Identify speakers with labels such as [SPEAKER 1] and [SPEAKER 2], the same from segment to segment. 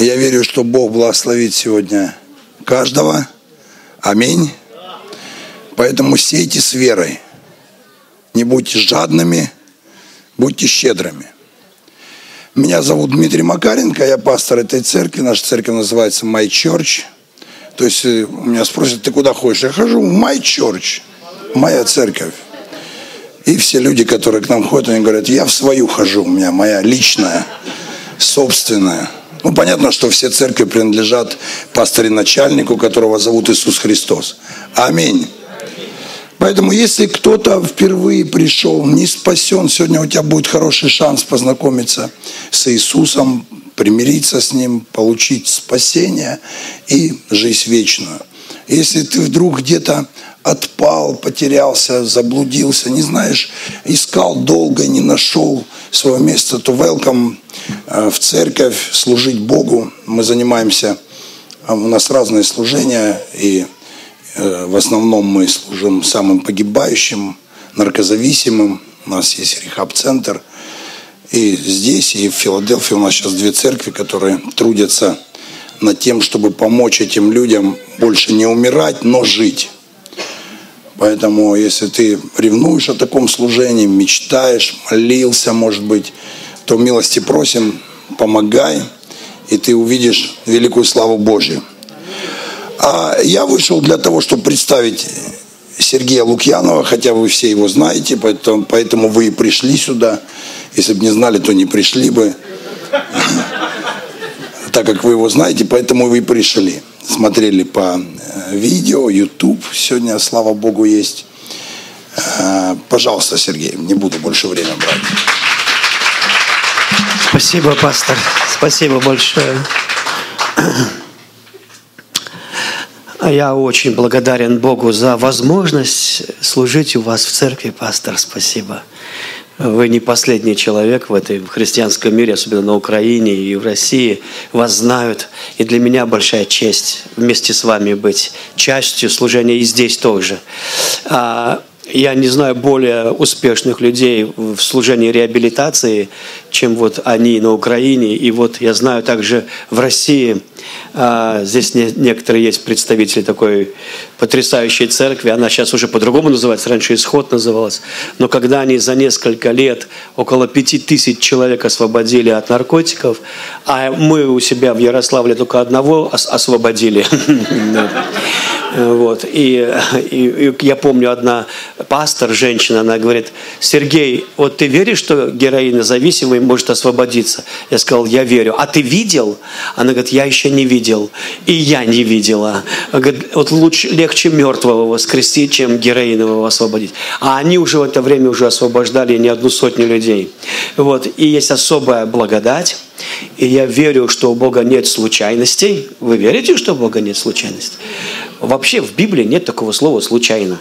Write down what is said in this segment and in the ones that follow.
[SPEAKER 1] Я верю, что Бог благословит сегодня каждого. Аминь. Поэтому сейте с верой. Не будьте жадными, будьте щедрыми. Меня зовут Дмитрий Макаренко, я пастор этой церкви. Наша церковь называется My Church. То есть э, у меня спросят, ты куда ходишь? Я хожу в My Church, моя церковь. И все люди, которые к нам ходят, они говорят, я в свою хожу, у меня моя личная, собственная. Ну, понятно, что все церкви принадлежат пастыре-начальнику, которого зовут Иисус Христос. Аминь. Поэтому, если кто-то впервые пришел, не спасен, сегодня у тебя будет хороший шанс познакомиться с Иисусом, примириться с Ним, получить спасение и жизнь вечную. Если ты вдруг где-то отпал, потерялся, заблудился, не знаешь, искал долго, не нашел своего места, то welcome э, в церковь, служить Богу. Мы занимаемся, э, у нас разные служения, и Э, в основном мы служим самым погибающим, наркозависимым. У нас есть рехаб-центр. И здесь, и в Филадельфии у нас сейчас две церкви, которые трудятся над тем, чтобы помочь этим людям больше не умирать, но жить. Поэтому, если ты ревнуешь о таком служении, мечтаешь, молился, может быть, то милости просим, помогай, и ты увидишь великую славу Божью. А я вышел для того, чтобы представить Сергея Лукьянова, хотя вы все его знаете, поэтому, поэтому вы и пришли сюда. Если бы не знали, то не пришли бы. Так как вы его знаете, поэтому вы и пришли. Смотрели по э, видео, YouTube сегодня, слава Богу, есть. Э, пожалуйста, Сергей, не буду больше времени брать.
[SPEAKER 2] Спасибо, пастор. Спасибо большое. А я очень благодарен Богу за возможность служить у вас в церкви, пастор. Спасибо. Вы не последний человек в этой христианском мире, особенно на Украине и в России. Вас знают. И для меня большая честь вместе с вами быть частью служения и здесь тоже. А, я не знаю более успешных людей в служении реабилитации, чем вот они на Украине. И вот я знаю также в России, здесь не, некоторые есть представители такой потрясающей церкви. Она сейчас уже по-другому называется, раньше «Исход» называлась. Но когда они за несколько лет около пяти тысяч человек освободили от наркотиков, а мы у себя в Ярославле только одного освободили. Вот. И, и, и я помню, одна пастор, женщина, она говорит, Сергей, вот ты веришь, что героинозависимый может освободиться? Я сказал, я верю. А ты видел? Она говорит, я еще не видел. И я не видела. Вот лучше, легче мертвого воскресить, чем героинового освободить. А они уже в это время уже освобождали не одну сотню людей. Вот. И есть особая благодать. И я верю, что у Бога нет случайностей. Вы верите, что у Бога нет случайностей? Вообще в Библии нет такого слова «случайно».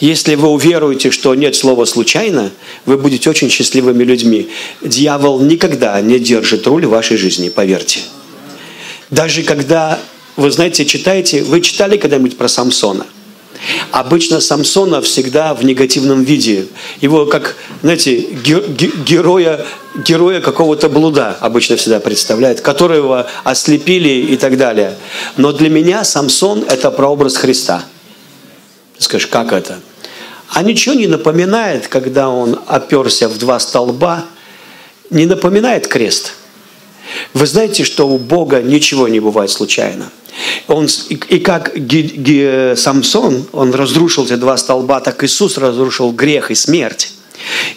[SPEAKER 2] Если вы уверуете, что нет слова «случайно», вы будете очень счастливыми людьми. Дьявол никогда не держит руль в вашей жизни, поверьте. Даже когда, вы знаете, читаете, вы читали когда-нибудь про Самсона? Обычно Самсона всегда в негативном виде. Его как, знаете, героя, героя какого-то блуда обычно всегда представляют, которого ослепили и так далее. Но для меня Самсон – это прообраз Христа – Скажешь, как это? А ничего не напоминает, когда он оперся в два столба, не напоминает крест. Вы знаете, что у Бога ничего не бывает случайно. Он, и, и как Ги, Ги, Самсон, он разрушил эти два столба, так Иисус разрушил грех и смерть.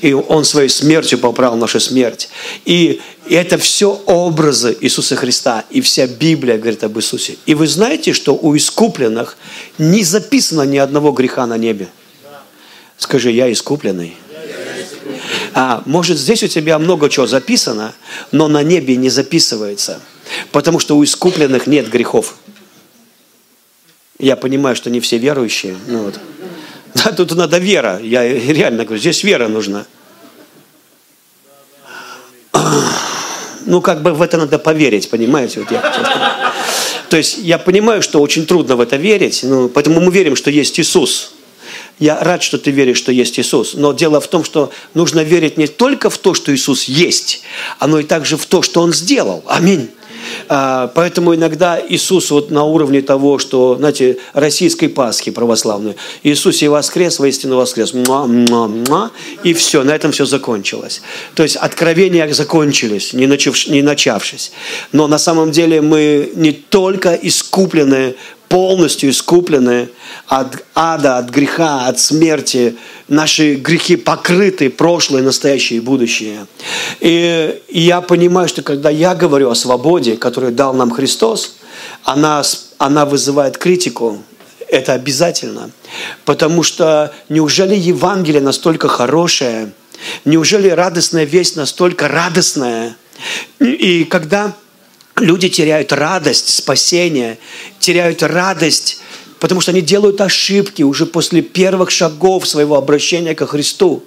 [SPEAKER 2] И Он своей смертью поправил нашу смерть. И это все образы Иисуса Христа. И вся Библия говорит об Иисусе. И вы знаете, что у искупленных не записано ни одного греха на небе. Скажи, я искупленный. А, может, здесь у тебя много чего записано, но на небе не записывается. Потому что у искупленных нет грехов. Я понимаю, что не все верующие. Ну вот. Да, тут надо вера. Я реально говорю, здесь вера нужна. Ну, как бы в это надо поверить, понимаете? Вот я То есть я понимаю, что очень трудно в это верить, ну, поэтому мы верим, что есть Иисус. Я рад, что ты веришь, что есть Иисус. Но дело в том, что нужно верить не только в то, что Иисус есть, но и также в то, что Он сделал. Аминь. А, поэтому иногда Иисус вот на уровне того, что, знаете, российской Пасхи православной, Иисус и воскрес, воистину воскрес, муа, муа, муа, и все, на этом все закончилось. То есть откровения закончились, не, начав, не начавшись. Но на самом деле мы не только искуплены полностью искуплены от ада, от греха, от смерти. Наши грехи покрыты, прошлое, настоящее и будущее. И, и я понимаю, что когда я говорю о свободе, которую дал нам Христос, она, она вызывает критику. Это обязательно. Потому что неужели Евангелие настолько хорошее? Неужели радостная весть настолько радостная? И когда люди теряют радость спасения, теряют радость, потому что они делают ошибки уже после первых шагов своего обращения ко Христу.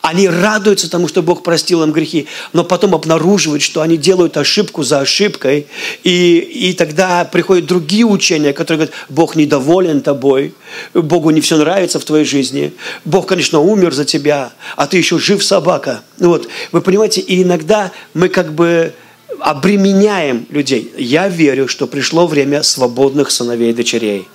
[SPEAKER 2] Они радуются тому, что Бог простил им грехи, но потом обнаруживают, что они делают ошибку за ошибкой, и, и тогда приходят другие учения, которые говорят, Бог недоволен тобой, Богу не все нравится в твоей жизни, Бог, конечно, умер за тебя, а ты еще жив собака. Вот, вы понимаете, и иногда мы как бы обременяем людей. Я верю, что пришло время свободных сыновей и дочерей.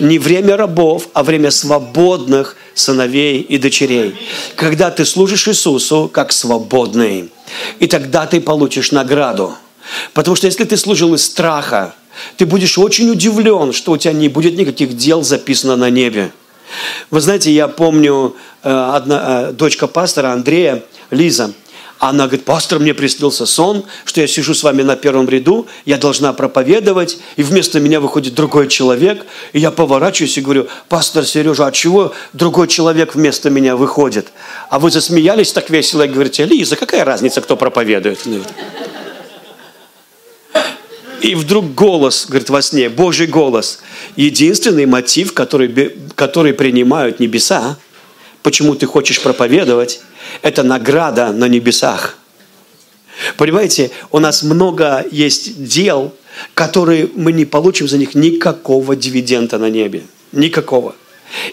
[SPEAKER 2] Не время рабов, а время свободных сыновей и дочерей. Когда ты служишь Иисусу как свободный, и тогда ты получишь награду. Потому что если ты служил из страха, ты будешь очень удивлен, что у тебя не будет никаких дел записано на небе. Вы знаете, я помню, э, одна э, дочка пастора Андрея, Лиза, она говорит, пастор, мне приснился сон, что я сижу с вами на первом ряду, я должна проповедовать, и вместо меня выходит другой человек, и я поворачиваюсь и говорю, пастор Сережа, а чего другой человек вместо меня выходит? А вы засмеялись так весело и говорите, Лиза, какая разница, кто проповедует? И вдруг голос, говорит, во сне, Божий голос. Единственный мотив, который, который принимают небеса, почему ты хочешь проповедовать, это награда на небесах. Понимаете, у нас много есть дел, которые мы не получим за них никакого дивиденда на небе. Никакого.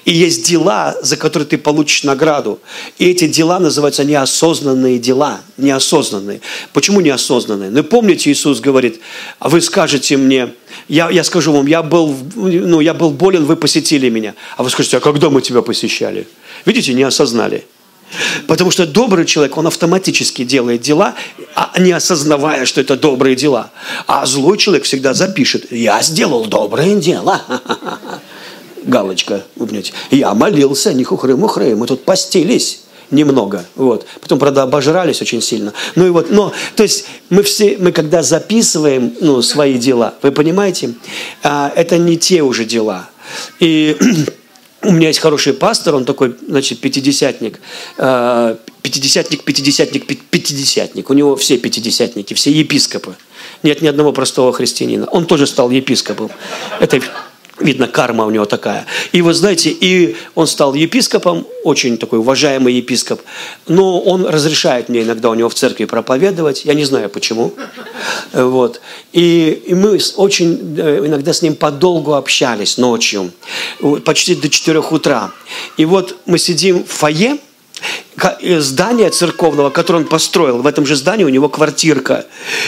[SPEAKER 2] И есть дела, за которые ты получишь награду. И эти дела называются неосознанные дела. Неосознанные. Почему неосознанные? Ну, помните, Иисус говорит, а вы скажете мне, я, я скажу вам, я был, ну, я был болен, вы посетили меня. А вы скажете, а когда мы тебя посещали? Видите, не осознали. Потому что добрый человек, он автоматически делает дела, а не осознавая, что это добрые дела. А злой человек всегда запишет, я сделал доброе дело. Галочка, вы понимаете. Я молился, не хухры-мухры, мы тут постились немного, вот. Потом, правда, обожрались очень сильно. Ну и вот, но, то есть мы все, мы когда записываем, ну, свои дела, вы понимаете, а, это не те уже дела. И у меня есть хороший пастор, он такой, значит, пятидесятник, э, пятидесятник, пятидесятник, пятидесятник. У него все пятидесятники, все епископы. Нет ни одного простого христианина. Он тоже стал епископом. Это Видно, карма у него такая. И вы знаете, и он стал епископом, очень такой уважаемый епископ, но он разрешает мне иногда у него в церкви проповедовать, я не знаю почему. Вот. И, и мы очень э, иногда с ним подолгу общались ночью, почти до 4 утра. И вот мы сидим в фойе, здания церковного, которое он построил. В этом же здании у него квартирка.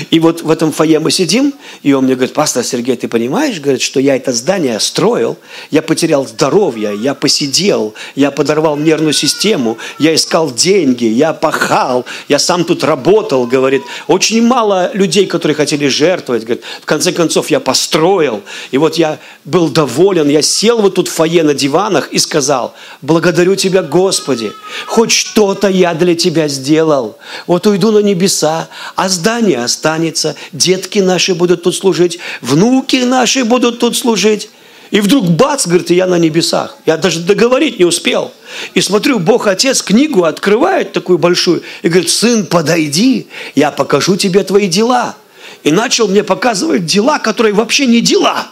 [SPEAKER 2] И вот в этом фойе мы сидим, и он мне говорит, пастор Сергей, ты понимаешь, говорит, что я это здание строил, я потерял здоровье, я посидел, я подорвал нервную систему, я искал деньги, я пахал, я сам тут работал, говорит. Очень мало людей, которые хотели жертвовать, говорит. В конце концов, я построил, и вот я был доволен, я сел вот тут в фойе на диванах и сказал, благодарю тебя, Господи, хоть что-то я для тебя сделал. Вот уйду на небеса, а здание останется, детки наши будут тут служить, внуки наши будут тут служить. И вдруг бац, говорит, я на небесах. Я даже договорить не успел. И смотрю, Бог Отец книгу открывает такую большую и говорит, сын, подойди, я покажу тебе твои дела. И начал мне показывать дела, которые вообще не дела.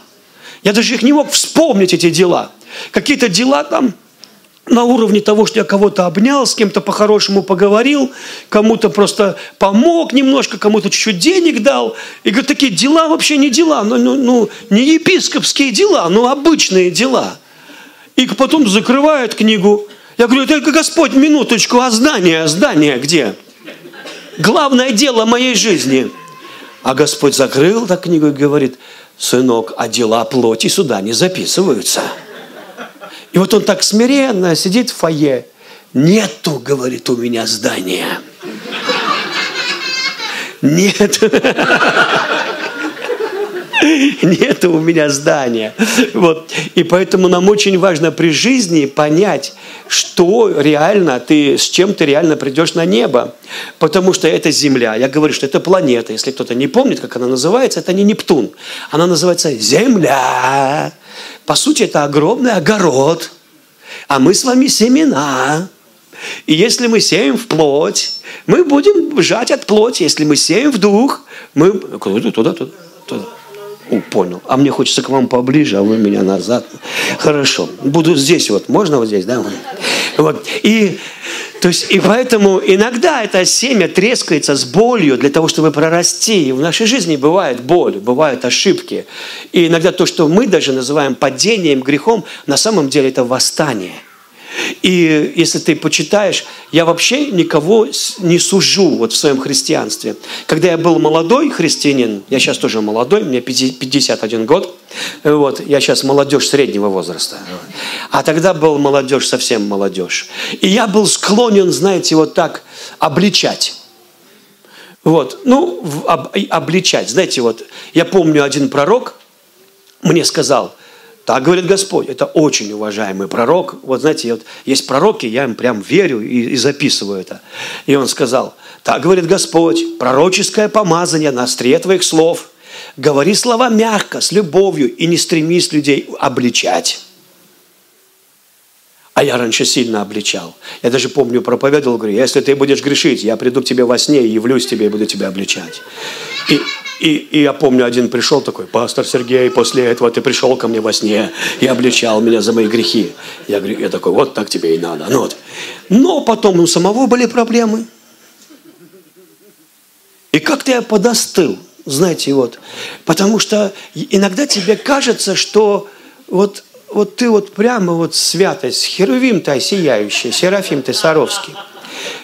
[SPEAKER 2] Я даже их не мог вспомнить, эти дела. Какие-то дела там, на уровне того, что я кого-то обнял, с кем-то по-хорошему поговорил, кому-то просто помог немножко, кому-то чуть-чуть денег дал. И говорит, такие дела вообще не дела, ну, ну, ну не епископские дела, но обычные дела. И потом закрывает книгу. Я говорю, только Господь, минуточку, а здание, здание где? Главное дело моей жизни. А Господь закрыл так книгу и говорит, сынок, а дела плоти сюда не записываются. И вот он так смиренно сидит в фойе. Нету, говорит, у меня здания. Нет. Нет у меня здания. Вот. И поэтому нам очень важно при жизни понять, что реально ты, с чем ты реально придешь на небо. Потому что это Земля. Я говорю, что это планета. Если кто-то не помнит, как она называется, это не Нептун. Она называется Земля. По сути, это огромный огород. А мы с вами семена. И если мы сеем в плоть, мы будем жать от плоти. Если мы сеем в дух, мы... Куда? Туда, туда, туда. Понял. А мне хочется к вам поближе, а вы меня назад. Хорошо. Буду здесь вот. Можно вот здесь, да? Вот. И, то есть, и поэтому иногда это семя трескается с болью для того, чтобы прорасти. И в нашей жизни бывает боль, бывают ошибки. И иногда то, что мы даже называем падением, грехом, на самом деле это восстание – и если ты почитаешь, я вообще никого не сужу вот в своем христианстве. Когда я был молодой христианин, я сейчас тоже молодой, мне 51 год, вот, я сейчас молодежь среднего возраста. А тогда был молодежь, совсем молодежь. И я был склонен, знаете, вот так обличать. Вот, ну, об, обличать. Знаете, вот, я помню, один пророк мне сказал – так говорит Господь. Это очень уважаемый пророк. Вот знаете, вот есть пророки, я им прям верю и, и записываю это. И он сказал, так говорит Господь, пророческое помазание на острие твоих слов. Говори слова мягко, с любовью, и не стремись людей обличать. А я раньше сильно обличал. Я даже помню, проповедовал, говорю, если ты будешь грешить, я приду к тебе во сне и явлюсь тебе и буду тебя обличать. И, и, и я помню, один пришел такой, пастор Сергей, после этого ты пришел ко мне во сне и обличал меня за мои грехи. Я, говорю, я такой, вот так тебе и надо. Ну, вот. Но потом у самого были проблемы. И как-то я подостыл, знаете, вот. Потому что иногда тебе кажется, что вот, вот ты вот прямо вот святость, херувим ты сияющий, серафим ты саровский.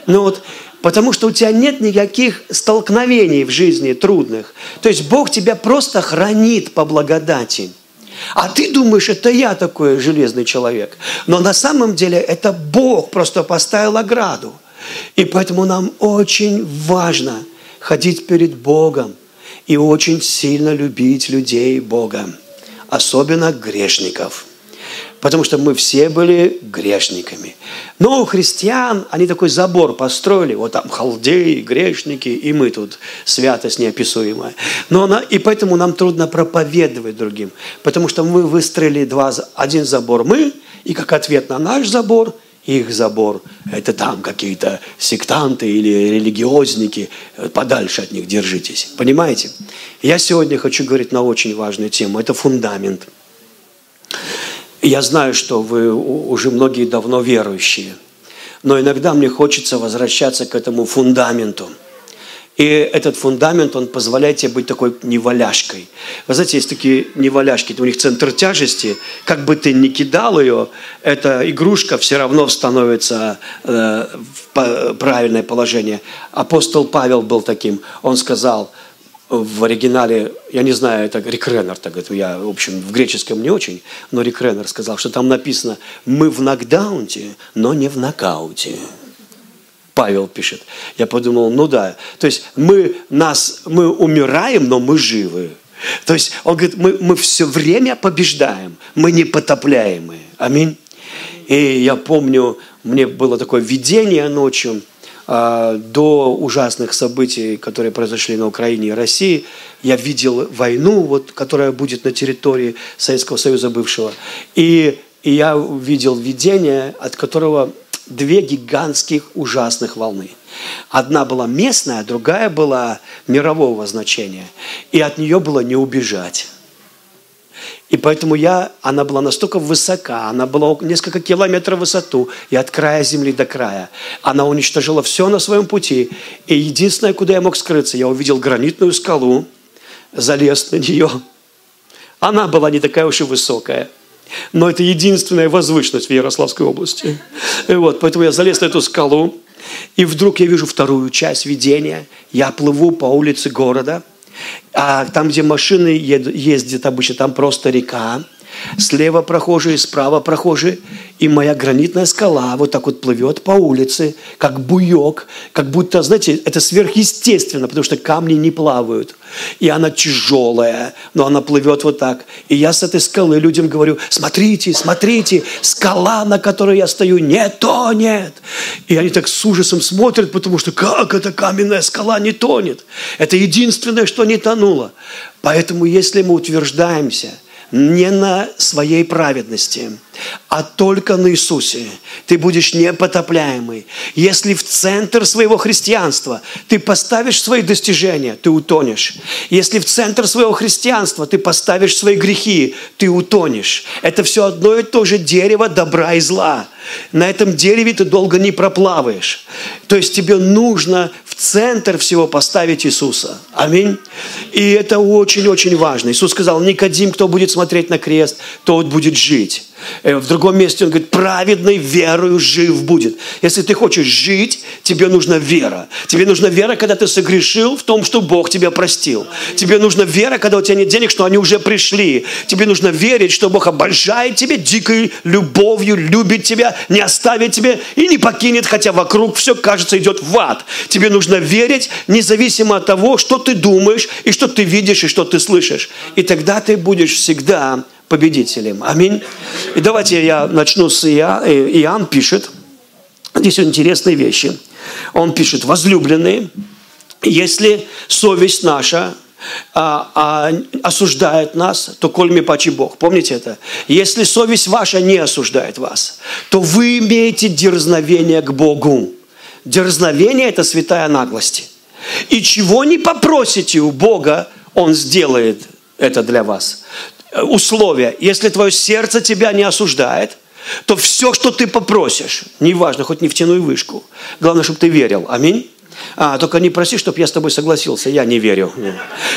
[SPEAKER 2] Ну вот, Потому что у тебя нет никаких столкновений в жизни трудных. То есть Бог тебя просто хранит по благодати. А ты думаешь, это я такой железный человек. Но на самом деле это Бог просто поставил ограду. И поэтому нам очень важно ходить перед Богом и очень сильно любить людей Бога, особенно грешников – потому что мы все были грешниками. Но у христиан они такой забор построили, вот там халдеи, грешники, и мы тут святость неописуемая. Но она, и поэтому нам трудно проповедовать другим, потому что мы выстроили два, один забор мы, и как ответ на наш забор – их забор. Это там какие-то сектанты или религиозники. Подальше от них держитесь. Понимаете? Я сегодня хочу говорить на очень важную тему. Это фундамент. Я знаю, что вы уже многие давно верующие, но иногда мне хочется возвращаться к этому фундаменту. И этот фундамент, он позволяет тебе быть такой неваляшкой. Вы знаете, есть такие неваляшки, у них центр тяжести, как бы ты ни кидал ее, эта игрушка все равно становится э, в правильное положение. Апостол Павел был таким, он сказал – в оригинале, я не знаю, это Рик Реннер, так говорит, я, в общем, в греческом не очень, но Рик Реннер сказал, что там написано «мы в нокдаунте, но не в нокауте». Павел пишет. Я подумал, ну да, то есть мы, нас, мы умираем, но мы живы. То есть он говорит, мы, мы все время побеждаем, мы не потопляемые. Аминь. И я помню, мне было такое видение ночью, до ужасных событий, которые произошли на Украине и России, я видел войну, вот, которая будет на территории Советского Союза бывшего. И, и я видел видение, от которого две гигантских ужасных волны. Одна была местная, другая была мирового значения. И от нее было не убежать. И поэтому я, она была настолько высока, она была несколько километров в высоту, и от края земли до края. Она уничтожила все на своем пути. И единственное, куда я мог скрыться, я увидел гранитную скалу, залез на нее. Она была не такая уж и высокая. Но это единственная возвышенность в Ярославской области. И вот, поэтому я залез на эту скалу, и вдруг я вижу вторую часть видения. Я плыву по улице города – А там, где машины ездят обычно, там просто река. Слева прохожие, справа прохожие. И моя гранитная скала вот так вот плывет по улице, как буек, как будто, знаете, это сверхъестественно, потому что камни не плавают. И она тяжелая, но она плывет вот так. И я с этой скалы людям говорю, смотрите, смотрите, скала, на которой я стою, не тонет. И они так с ужасом смотрят, потому что как эта каменная скала не тонет? Это единственное, что не тонуло. Поэтому если мы утверждаемся – не на своей праведности, а только на Иисусе. Ты будешь непотопляемый. Если в центр своего христианства ты поставишь свои достижения, ты утонешь. Если в центр своего христианства ты поставишь свои грехи, ты утонешь. Это все одно и то же дерево добра и зла. На этом дереве ты долго не проплаваешь. То есть тебе нужно в центр всего поставить Иисуса. Аминь. И это очень-очень важно. Иисус сказал, Никодим, кто будет смотреть на крест, тот будет жить. Э, в другом месте он говорит, праведный верою жив будет. Если ты хочешь жить, тебе нужна вера. Тебе нужна вера, когда ты согрешил в том, что Бог тебя простил. Тебе нужна вера, когда у тебя нет денег, что они уже пришли. Тебе нужно верить, что Бог обожает тебя дикой любовью, любит тебя, не оставит тебя и не покинет, хотя вокруг все, кажется, идет в ад. Тебе нужно верить, независимо от того, что ты думаешь, и что ты видишь, и что ты слышишь. И тогда ты будешь всегда победителем. Аминь. И давайте я начну с Иоанн. Э, Иоанн пишет, здесь интересные вещи. Он пишет, возлюбленные, если совесть наша а, а, осуждает нас, то коль ми пачи Бог. Помните это? Если совесть ваша не осуждает вас, то вы имеете дерзновение к Богу. Дерзновение – это святая наглость. И чего не попросите у Бога, Он сделает это для вас. Э, условия. Если твое сердце тебя не осуждает, то все, что ты попросишь, неважно, хоть нефтяную вышку, главное, чтобы ты верил. Аминь. А, только не проси, чтобы я с тобой согласился, я не верю.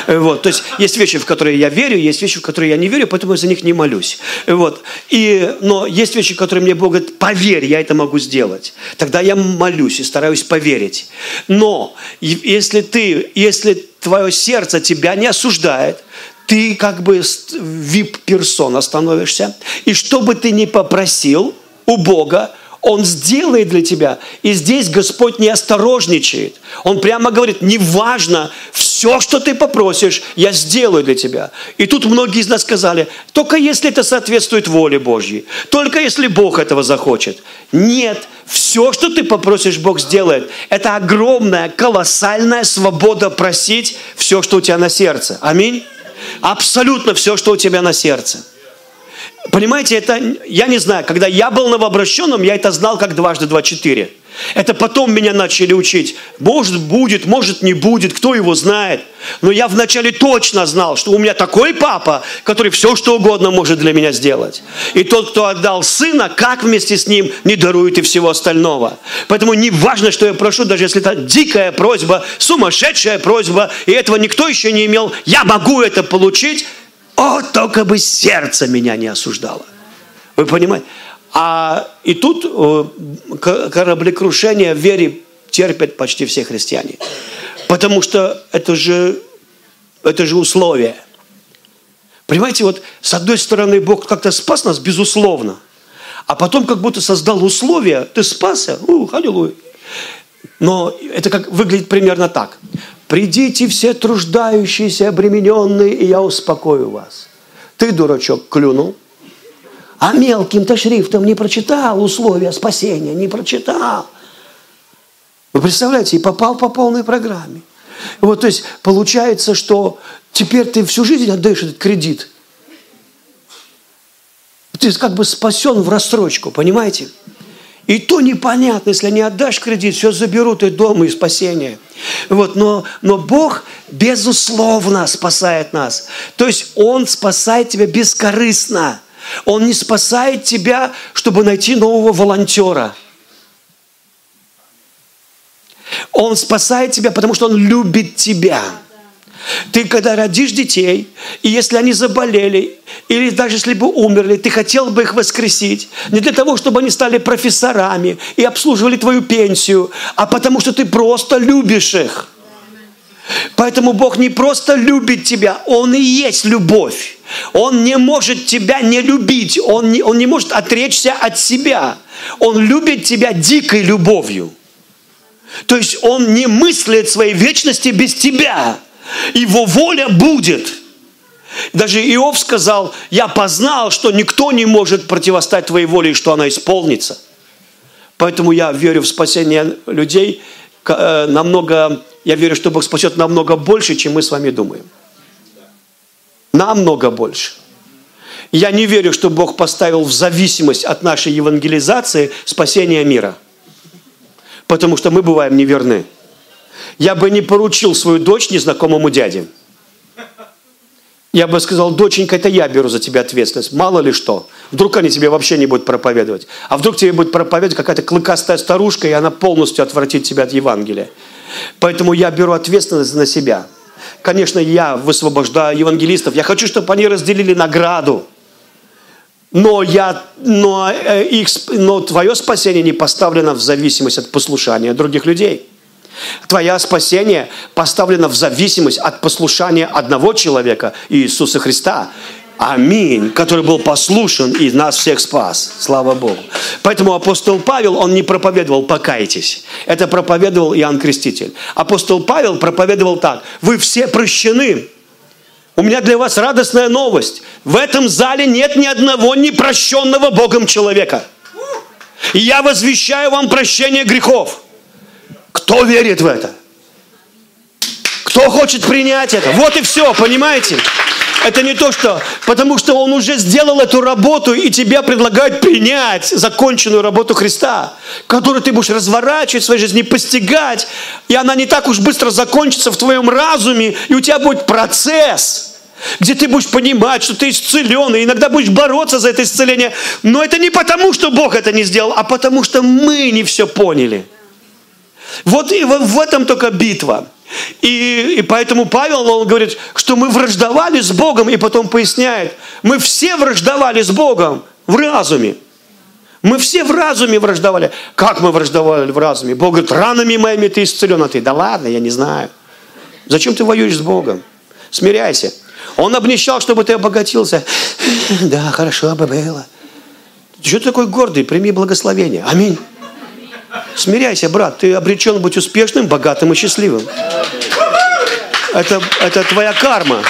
[SPEAKER 2] Э, вот, то есть есть вещи, в которые я верю, есть вещи, в которые я не верю, поэтому я за них не молюсь. Э, вот. И, но есть вещи, которые мне Бог говорит, поверь, я это могу сделать. Тогда я молюсь и стараюсь поверить. Но если ты, если твое сердце тебя не осуждает, ты как бы вип-персона становишься. И что бы ты ни попросил у Бога, он сделает для тебя. И здесь Господь не осторожничает. Он прямо говорит, неважно, все, что ты попросишь, я сделаю для тебя. И тут многие из нас сказали, только если это соответствует воле Божьей, только если Бог этого захочет. Нет, все, что ты попросишь, Бог сделает. Это огромная, колоссальная свобода просить все, что у тебя на сердце. Аминь. Абсолютно все, что у тебя на сердце. Понимаете, это, я не знаю, когда я был новообращенным, я это знал как дважды два четыре. Это потом меня начали учить. Может, будет, может, не будет, кто его знает. Но я вначале точно знал, что у меня такой папа, который все, что угодно может для меня сделать. И тот, кто отдал сына, как вместе с ним, не дарует и всего остального. Поэтому не важно, что я прошу, даже если это дикая просьба, сумасшедшая просьба, и этого никто еще не имел, я могу это получить, о, только бы сердце меня не осуждало. Вы понимаете? А и тут э, кораблекрушение в вере терпят почти все христиане. Потому что это же, это же условие. Понимаете, вот с одной стороны Бог как-то спас нас, безусловно. А потом как будто создал условия, ты спасся, ух, аллилуйя. Но это как выглядит примерно так. Придите все труждающиеся, обремененные, и я успокою вас. Ты, дурачок, клюнул, а мелким-то шрифтом не прочитал условия спасения, не прочитал. Вы представляете, и попал по полной программе. Вот, то есть, получается, что теперь ты всю жизнь отдаешь этот кредит. Ты как бы спасен в рассрочку, понимаете? И то непонятно, если не отдашь кредит, все заберут и дом, и спасение. Вот, но, но Бог, безусловно, спасает нас. То есть Он спасает тебя бескорыстно. Он не спасает тебя, чтобы найти нового волонтера. Он спасает тебя, потому что Он любит тебя. Ты когда родишь детей, и если они заболели, или даже если бы умерли, ты хотел бы их воскресить. Не для того, чтобы они стали профессорами и обслуживали твою пенсию, а потому что ты просто любишь их. Поэтому Бог не просто любит тебя, Он и есть любовь. Он не может тебя не любить, Он не, он не может отречься от себя. Он любит тебя дикой любовью. То есть Он не мыслит своей вечности без тебя. Его воля будет. Даже Иов сказал, я познал, что никто не может противостать твоей воле, и что она исполнится. Поэтому я верю в спасение людей э, намного, я верю, что Бог спасет намного больше, чем мы с вами думаем. Намного больше. Я не верю, что Бог поставил в зависимость от нашей евангелизации спасения мира. Потому что мы бываем неверны. Я бы не поручил свою дочь незнакомому дяде. Я бы сказал, доченька, это я беру за тебя ответственность. Мало ли что. Вдруг они тебе вообще не будут проповедовать. А вдруг тебе будет проповедовать какая-то клыкастая старушка, и она полностью отвратит тебя от Евангелия. Поэтому я беру ответственность на себя. Конечно, я высвобождаю евангелистов. Я хочу, чтобы они разделили награду. Но, я, но, э, их, но твое спасение не поставлено в зависимость от послушания других людей. Твое спасение поставлено в зависимость от послушания одного человека, Иисуса Христа. Аминь, который был послушен и нас всех спас. Слава Богу. Поэтому апостол Павел, он не проповедовал «покайтесь». Это проповедовал Иоанн Креститель. Апостол Павел проповедовал так. Вы все прощены. У меня для вас радостная новость. В этом зале нет ни одного непрощенного Богом человека. Я возвещаю вам прощение грехов. Кто верит в это? Кто хочет принять это? Вот и все, понимаете? Это не то, что... Потому что Он уже сделал эту работу, и тебя предлагают принять законченную работу Христа, которую ты будешь разворачивать в своей жизни, постигать. И она не так уж быстро закончится в твоем разуме, и у тебя будет процесс где ты будешь понимать, что ты исцелен, и иногда будешь бороться за это исцеление. Но это не потому, что Бог это не сделал, а потому, что мы не все поняли. Вот и в этом только битва. И, и поэтому Павел, он говорит, что мы враждовали с Богом, и потом поясняет, мы все враждовали с Богом в разуме. Мы все в разуме враждовали. Как мы враждовали в разуме? Бог говорит, ранами моими ты исцелен, а ты, да ладно, я не знаю. Зачем ты воюешь с Богом? Смиряйся. Он обнищал, чтобы ты обогатился. Да, хорошо бы было. Что ты такой гордый? Прими благословение. Аминь. Смиряйся, брат, ты обречен быть успешным, богатым и счастливым. Это, это твоя карма.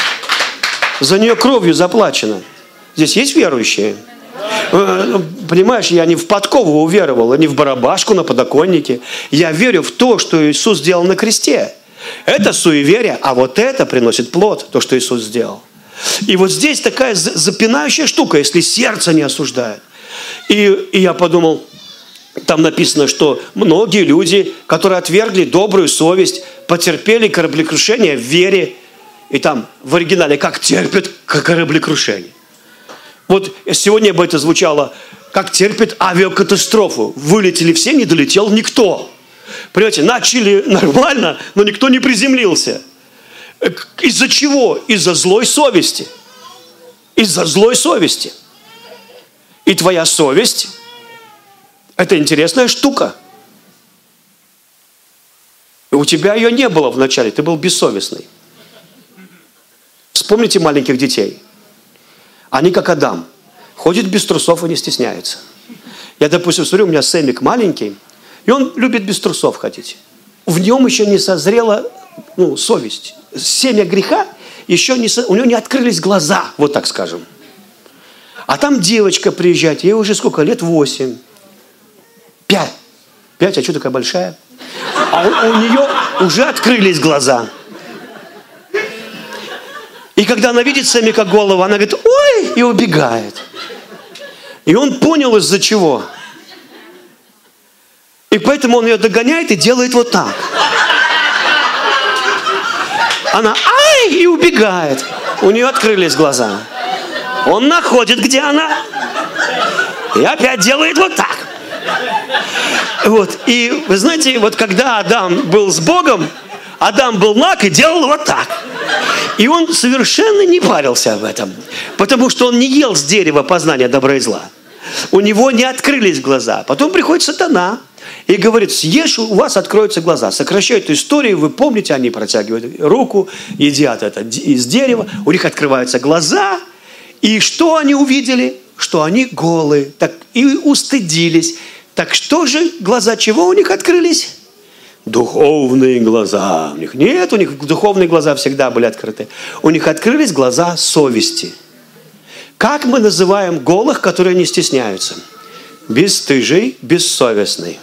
[SPEAKER 2] За нее кровью заплачено. Здесь есть верующие? Э, понимаешь, я не в подкову уверовал, а не в барабашку на подоконнике. Я верю в то, что Иисус сделал на кресте. Это суеверие, а вот это приносит плод, то, что Иисус сделал. И вот здесь такая запинающая штука, если сердце не осуждает. И, и я подумал, там написано, что многие люди, которые отвергли добрую совесть, потерпели кораблекрушение в вере. И там в оригинале, как терпят кораблекрушение. Вот сегодня бы это звучало, как терпит авиакатастрофу. Вылетели все, не долетел никто. Понимаете, начали нормально, но никто не приземлился. Из-за чего? Из-за злой совести. Из-за злой совести. И твоя совесть это интересная штука. И у тебя ее не было вначале, ты был бессовестный. Вспомните маленьких детей. Они как Адам. Ходят без трусов и не стесняются. Я, допустим, смотрю, у меня Сэмик маленький, и он любит без трусов ходить. В нем еще не созрела ну, совесть. Семя греха еще не... У него не открылись глаза, вот так скажем. А там девочка приезжает, ей уже сколько лет? Восемь. Пять. Пять, а что такая большая? А у, у нее уже открылись глаза. И когда она видит Сэмми как голову, она говорит, ой, и убегает. И он понял из-за чего. И поэтому он ее догоняет и делает вот так. Она ай и убегает. У нее открылись глаза. Он находит, где она. И опять делает вот так. Вот. И вы знаете, вот когда Адам был с Богом, Адам был наг и делал вот так. И он совершенно не парился об этом, потому что он не ел с дерева познания добра и зла. У него не открылись глаза. Потом приходит сатана и говорит, съешь, у вас откроются глаза. Сокращают историю, вы помните, они протягивают руку, едят это из дерева, у них открываются глаза, и что они увидели? Что они голые, так и устыдились. Так что же, глаза чего у них открылись? Духовные глаза. У них нет, у них духовные глаза всегда были открыты. У них открылись глаза совести. Как мы называем голых, которые не стесняются? Бесстыжий, бессовестный.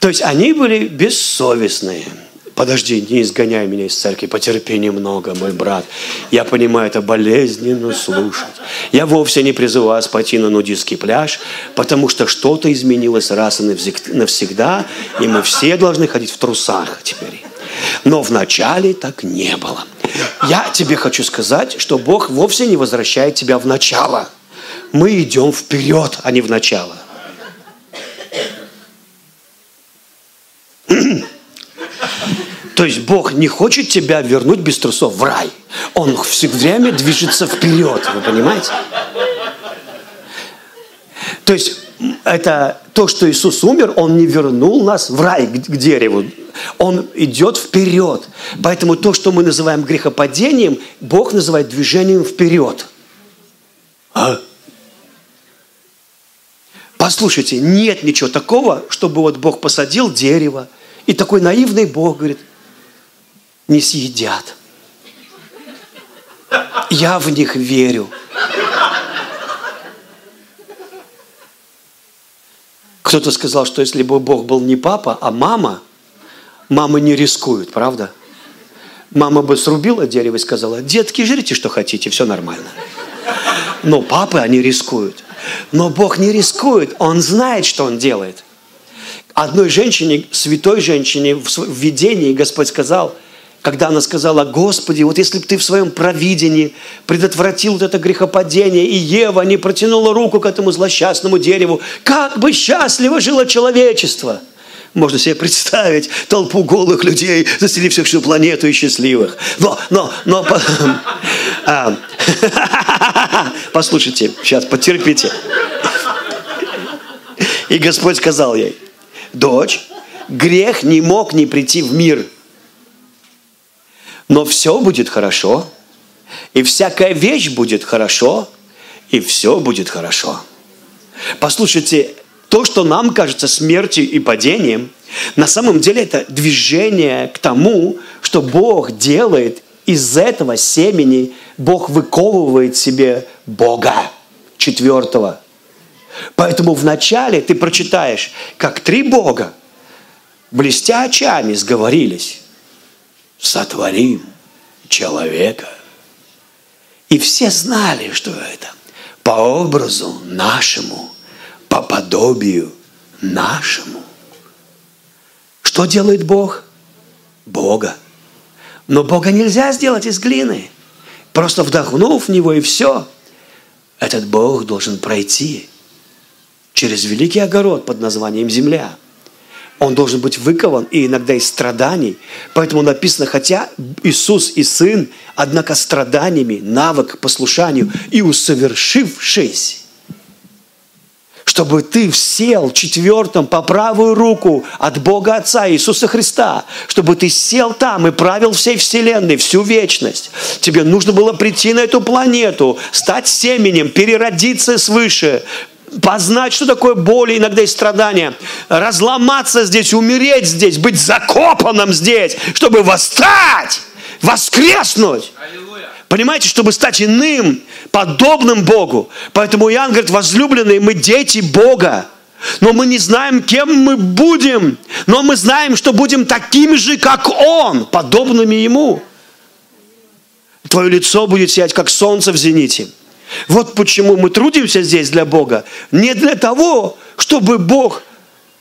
[SPEAKER 2] То есть они были бессовестные. Подожди, не изгоняй меня из церкви, потерпи немного, мой брат. Я понимаю, это болезненно слушать. Я вовсе не призываю вас пойти на нудистский пляж, потому что что-то изменилось раз и навсегда, и мы все должны ходить в трусах теперь. Но вначале так не было. Я тебе хочу сказать, что Бог вовсе не возвращает тебя в начало. Мы идем вперед, а не в начало. То есть Бог не хочет тебя вернуть без трусов в рай. Он все время движется вперед, вы понимаете? То есть это то, что Иисус умер, Он не вернул нас в рай, к дереву. Он идет вперед. Поэтому то, что мы называем грехопадением, Бог называет движением вперед. А? Послушайте, нет ничего такого, чтобы вот Бог посадил дерево, и такой наивный Бог говорит, не съедят. Я в них верю. Кто-то сказал, что если бы Бог был не папа, а мама, мамы не рискуют, правда? Мама бы срубила дерево и сказала, детки, жрите, что хотите, все нормально. Но папы, они рискуют. Но Бог не рискует, Он знает, что Он делает. Одной женщине, святой женщине в видении Господь сказал – когда она сказала, Господи, вот если бы ты в своем провидении предотвратил вот это грехопадение, и Ева не протянула руку к этому злосчастному дереву, как бы счастливо жило человечество. Можно себе представить толпу голых людей, заселивших всю планету и счастливых. Но, но, но, а, послушайте, сейчас потерпите. И Господь сказал ей, дочь, грех не мог не прийти в мир – но все будет хорошо, и всякая вещь будет хорошо, и все будет хорошо. Послушайте, то, что нам кажется смертью и падением, на самом деле это движение к тому, что Бог делает из этого семени, Бог выковывает себе Бога четвертого. Поэтому вначале ты прочитаешь, как три Бога, блестя очами, сговорились сотворим человека. И все знали, что это по образу нашему, по подобию нашему. Что делает Бог? Бога. Но Бога нельзя сделать из глины. Просто вдохнув в Него и все. Этот Бог должен пройти через великий огород под названием земля – он должен быть выкован и иногда из страданий. Поэтому написано, хотя Иисус и Сын, однако страданиями, навык к послушанию и усовершившись, чтобы ты сел четвертым по правую руку от Бога Отца Иисуса Христа, чтобы ты сел там и правил всей вселенной всю вечность. Тебе нужно было прийти на эту планету, стать семенем, переродиться свыше, познать, что такое боль, иногда и страдания, разломаться здесь, умереть здесь, быть закопанным здесь, чтобы восстать, воскреснуть. Понимаете, чтобы стать иным, подобным Богу. Поэтому Иоанн говорит, возлюбленные, мы дети Бога. Но мы не знаем, кем мы будем. Но мы знаем, что будем такими же, как Он, подобными Ему. Твое лицо будет сиять, как солнце в зените. Вот почему мы трудимся здесь для Бога. Не для того, чтобы Бог,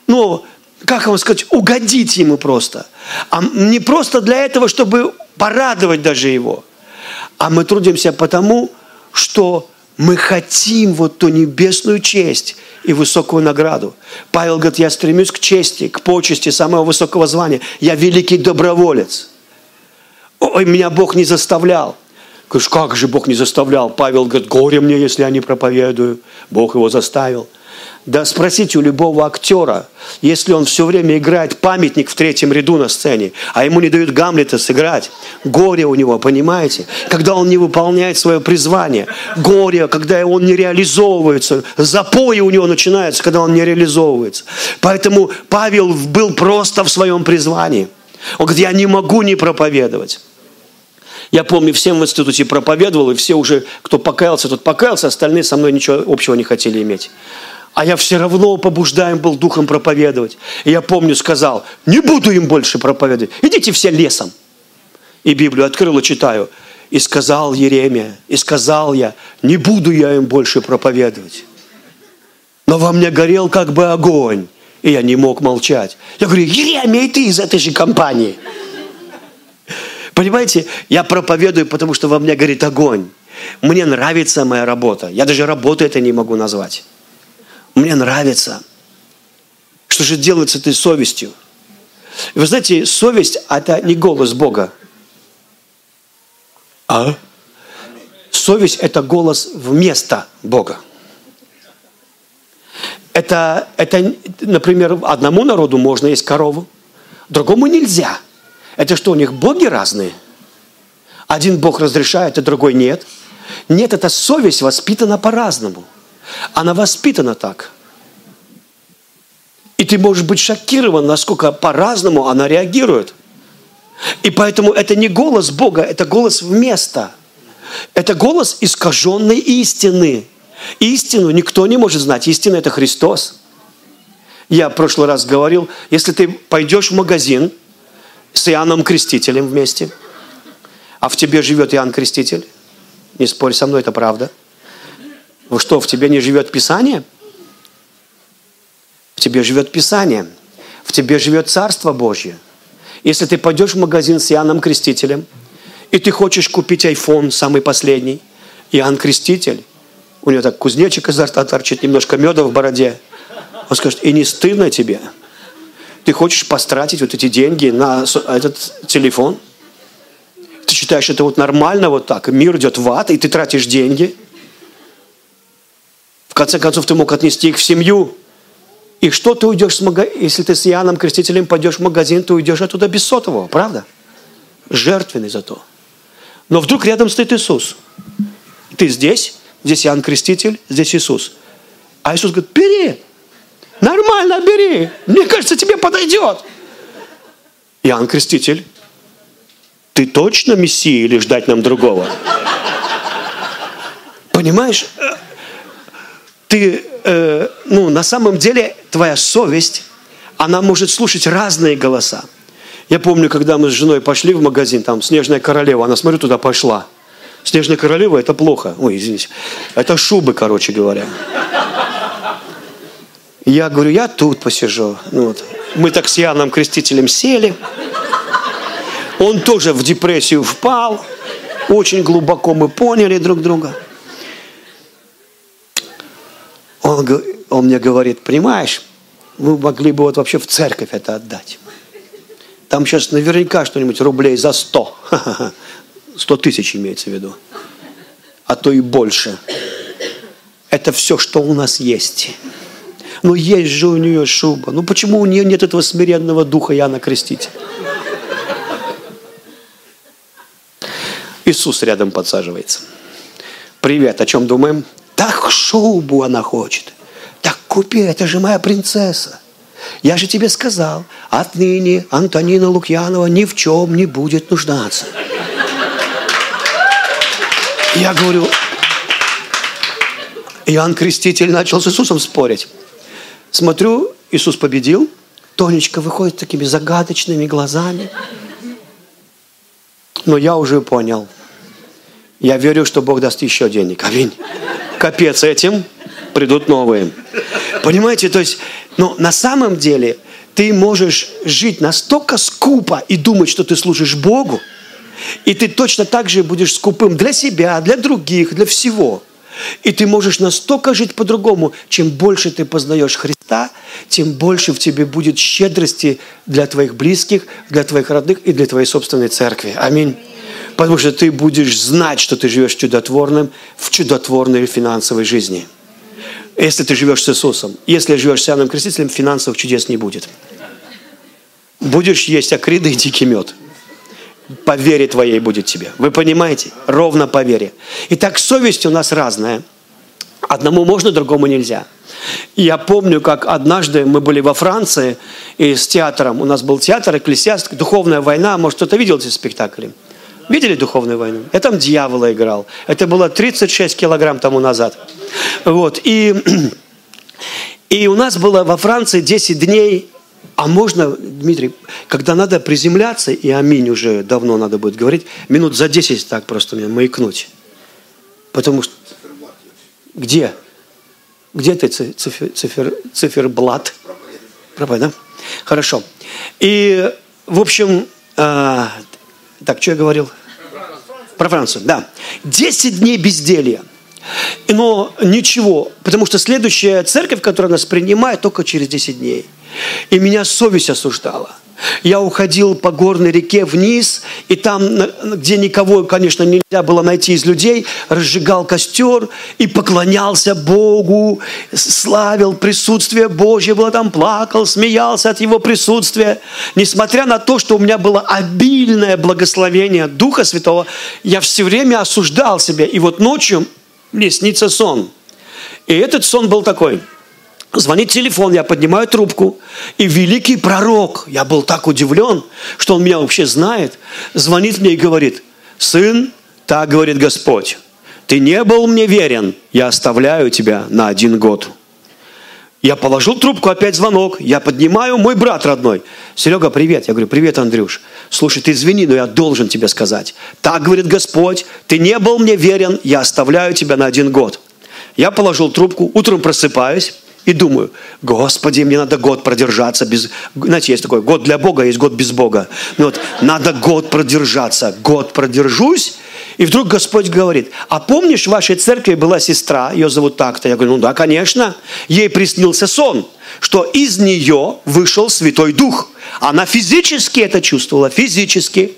[SPEAKER 2] ну, как вам сказать, угодить Ему просто. А не просто для этого, чтобы порадовать даже Его. А мы трудимся потому, что мы хотим вот ту небесную честь и высокую награду. Павел говорит, я стремлюсь к чести, к почести самого высокого звания. Я великий доброволец. Ой, меня Бог не заставлял. Говоришь, как же Бог не заставлял? Павел говорит, горе мне, если я не проповедую. Бог его заставил. Да спросите у любого актера, если он все время играет памятник в третьем ряду на сцене, а ему не дают Гамлета сыграть, горе у него, понимаете? Когда он не выполняет свое призвание, горе, когда он не реализовывается, запои у него начинаются, когда он не реализовывается. Поэтому Павел был просто в своем призвании. Он говорит, я не могу не проповедовать. Я помню, всем в институте проповедовал, и все уже, кто покаялся, тот покаялся, остальные со мной ничего общего не хотели иметь а я все равно побуждаем был духом проповедовать. И я помню, сказал, не буду им больше проповедовать, идите все лесом. И Библию открыл и читаю. И сказал Еремия, и сказал я, не буду я им больше проповедовать. Но во мне горел как бы огонь, и я не мог молчать. Я говорю, Еремия, и ты из этой же компании. Понимаете, я проповедую, потому что во мне горит огонь. Мне нравится моя работа. Я даже работу это не могу назвать мне нравится. Что же делать с этой совестью? Вы знаете, совесть – это не голос Бога. А? Совесть – это голос вместо Бога. Это, это, например, одному народу можно есть корову, другому нельзя. Это что, у них боги разные? Один Бог разрешает, а другой нет. Нет, эта совесть воспитана по-разному – она воспитана так. И ты можешь быть шокирован, насколько по-разному она реагирует. И поэтому это не голос Бога, это голос вместо. Это голос искаженной истины. Истину никто не может знать. Истина – это Христос. Я в прошлый раз говорил, если ты пойдешь в магазин с Иоанном Крестителем вместе, а в тебе живет Иоанн Креститель, не спорь со мной, это правда – что, в тебе не живет Писание? В тебе живет Писание. В тебе живет Царство Божье. Если ты пойдешь в магазин с Иоанном Крестителем, и ты хочешь купить iPhone самый последний, Иоанн Креститель, у него так кузнечик изо рта торчит, немножко меда в бороде. Он скажет, и не стыдно тебе? Ты хочешь потратить вот эти деньги на этот телефон? Ты считаешь, это вот нормально вот так? Мир идет в ад, и ты тратишь деньги – в конце концов, ты мог отнести их в семью. И что ты уйдешь с магазина? Если ты с Иоанном Крестителем пойдешь в магазин, ты уйдешь оттуда без сотового, правда? Жертвенный зато. Но вдруг рядом стоит Иисус. Ты здесь, здесь Иоанн Креститель, здесь Иисус. А Иисус говорит, бери, нормально бери, мне кажется, тебе подойдет. Иоанн Креститель, ты точно Мессия или ждать нам другого? Понимаешь, ты, э, ну, на самом деле, твоя совесть, она может слушать разные голоса. Я помню, когда мы с женой пошли в магазин, там «Снежная королева», она, смотрю, туда пошла. «Снежная королева» – это плохо. Ой, извините. Это шубы, короче говоря. Я говорю, я тут посижу. Ну, вот. Мы так с Яном Крестителем сели. Он тоже в депрессию впал. Очень глубоко мы поняли друг друга. Он, он мне говорит, понимаешь, мы могли бы вот вообще в церковь это отдать. Там сейчас наверняка что-нибудь рублей за сто. Сто тысяч имеется в виду. А то и больше. Это все, что у нас есть. Ну, есть же у нее шуба. Ну, почему у нее нет этого смиренного духа Яна Крестителя? Иисус рядом подсаживается. Привет, о чем думаем? Так шубу она хочет. Так купи, это же моя принцесса. Я же тебе сказал, отныне Антонина Лукьянова ни в чем не будет нуждаться. Я говорю, Иоанн Креститель начал с Иисусом спорить. Смотрю, Иисус победил. Тонечка выходит такими загадочными глазами. Но я уже понял. Я верю, что Бог даст еще денег. Аминь капец этим, придут новые. Понимаете, то есть, ну, на самом деле, ты можешь жить настолько скупо и думать, что ты служишь Богу, и ты точно так же будешь скупым для себя, для других, для всего. И ты можешь настолько жить по-другому. Чем больше ты познаешь Христа, тем больше в тебе будет щедрости для твоих близких, для твоих родных и для твоей собственной церкви. Аминь. Потому что ты будешь знать, что ты живешь чудотворным, в чудотворной финансовой жизни. если ты живешь с Иисусом. Если живешь с Иоанном Крестителем, финансовых чудес не будет. Будешь есть акриды и дикий мед. По вере твоей будет тебе. Вы понимаете? Ровно по вере. Итак, совесть у нас разная. Одному можно, другому нельзя. Я помню, как однажды мы были во Франции и с театром. У нас был театр, экклесиаст, духовная война. Может, кто-то видел эти спектакли? Видели «Духовную войну»? Я там дьявола играл. Это было 36 килограмм тому назад. Вот. И, и у нас было во Франции 10 дней а можно, Дмитрий, когда надо приземляться, и аминь уже давно надо будет говорить, минут за 10 так просто мне маякнуть. Потому что... Где? Где ты цифер, цифер, циферблат? Проповедь, да? Хорошо. И, в общем, э, так, что я говорил? Про Францию, да. Десять дней безделья. Но ничего, потому что следующая церковь, которая нас принимает, только через 10 дней. И меня совесть осуждала. Я уходил по горной реке вниз, и там, где никого, конечно, нельзя было найти из людей, разжигал костер и поклонялся Богу, славил присутствие Божье, было там, плакал, смеялся от Его присутствия. Несмотря на то, что у меня было обильное благословение Духа Святого, я все время осуждал себя. И вот ночью мне снится сон. И этот сон был такой – Звонит телефон, я поднимаю трубку, и великий пророк, я был так удивлен, что он меня вообще знает, звонит мне и говорит, сын, так говорит Господь, ты не был мне верен, я оставляю тебя на один год. Я положил трубку, опять звонок. Я поднимаю, мой брат родной. Серега, привет. Я говорю, привет, Андрюш. Слушай, ты извини, но я должен тебе сказать. Так говорит Господь, ты не был мне верен, я оставляю тебя на один год. Я положил трубку, утром просыпаюсь, и думаю, Господи, мне надо год продержаться без... Знаете, есть такой, год для Бога, есть год без Бога. Ну вот, надо год продержаться. Год продержусь, и вдруг Господь говорит, а помнишь, в вашей церкви была сестра, ее зовут так-то. Я говорю, ну да, конечно. Ей приснился сон, что из нее вышел Святой Дух. Она физически это чувствовала, физически.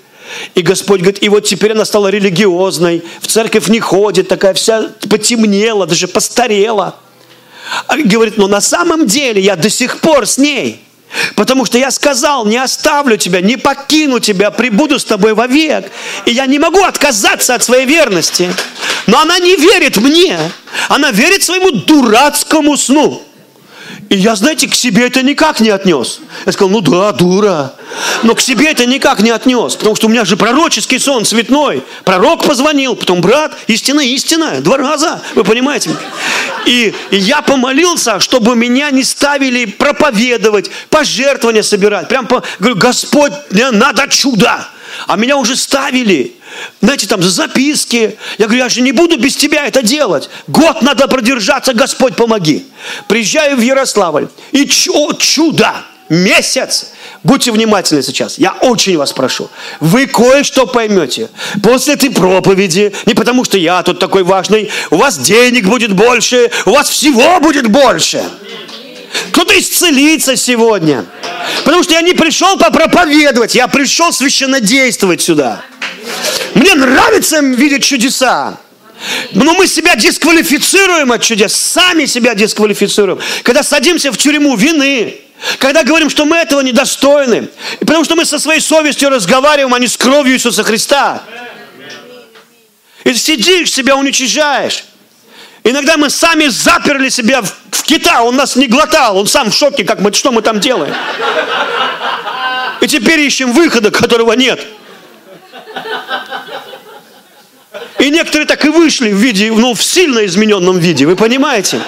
[SPEAKER 2] И Господь говорит, и вот теперь она стала религиозной, в церковь не ходит, такая вся потемнела, даже постарела. А говорит, но на самом деле я до сих пор с ней. Потому что я сказал, не оставлю тебя, не покину тебя, прибуду с тобой вовек. И я не могу отказаться от своей верности. Но она не верит мне. Она верит своему дурацкому сну. И я, знаете, к себе это никак не отнес. Я сказал, ну да, дура. Но к себе это никак не отнес, потому что у меня же пророческий сон цветной. Пророк позвонил, потом брат, истина, истина, два раза, вы понимаете. И, и я помолился, чтобы меня не ставили проповедовать, пожертвования собирать. Прям по, говорю, Господь, мне надо чудо. А меня уже ставили знаете, там записки. Я говорю, я же не буду без тебя это делать. Год надо продержаться, Господь, помоги. Приезжаю в Ярославль, и чудо, месяц. Будьте внимательны сейчас. Я очень вас прошу. Вы кое-что поймете. После этой проповеди, не потому что я тут такой важный, у вас денег будет больше, у вас всего будет больше. Кто-то исцелится сегодня. Потому что я не пришел попроповедовать, я пришел священно действовать сюда. Мне нравится видеть чудеса. Но мы себя дисквалифицируем от чудес, сами себя дисквалифицируем. Когда садимся в тюрьму вины, когда говорим, что мы этого недостойны, потому что мы со своей совестью разговариваем, а не с кровью Иисуса Христа. И сидишь, себя уничижаешь. Иногда мы сами заперли себя в, в кита, он нас не глотал, он сам в шоке, как мы, что мы там делаем. И теперь ищем выхода, которого нет. И некоторые так и вышли в виде, ну, в сильно измененном виде, вы понимаете?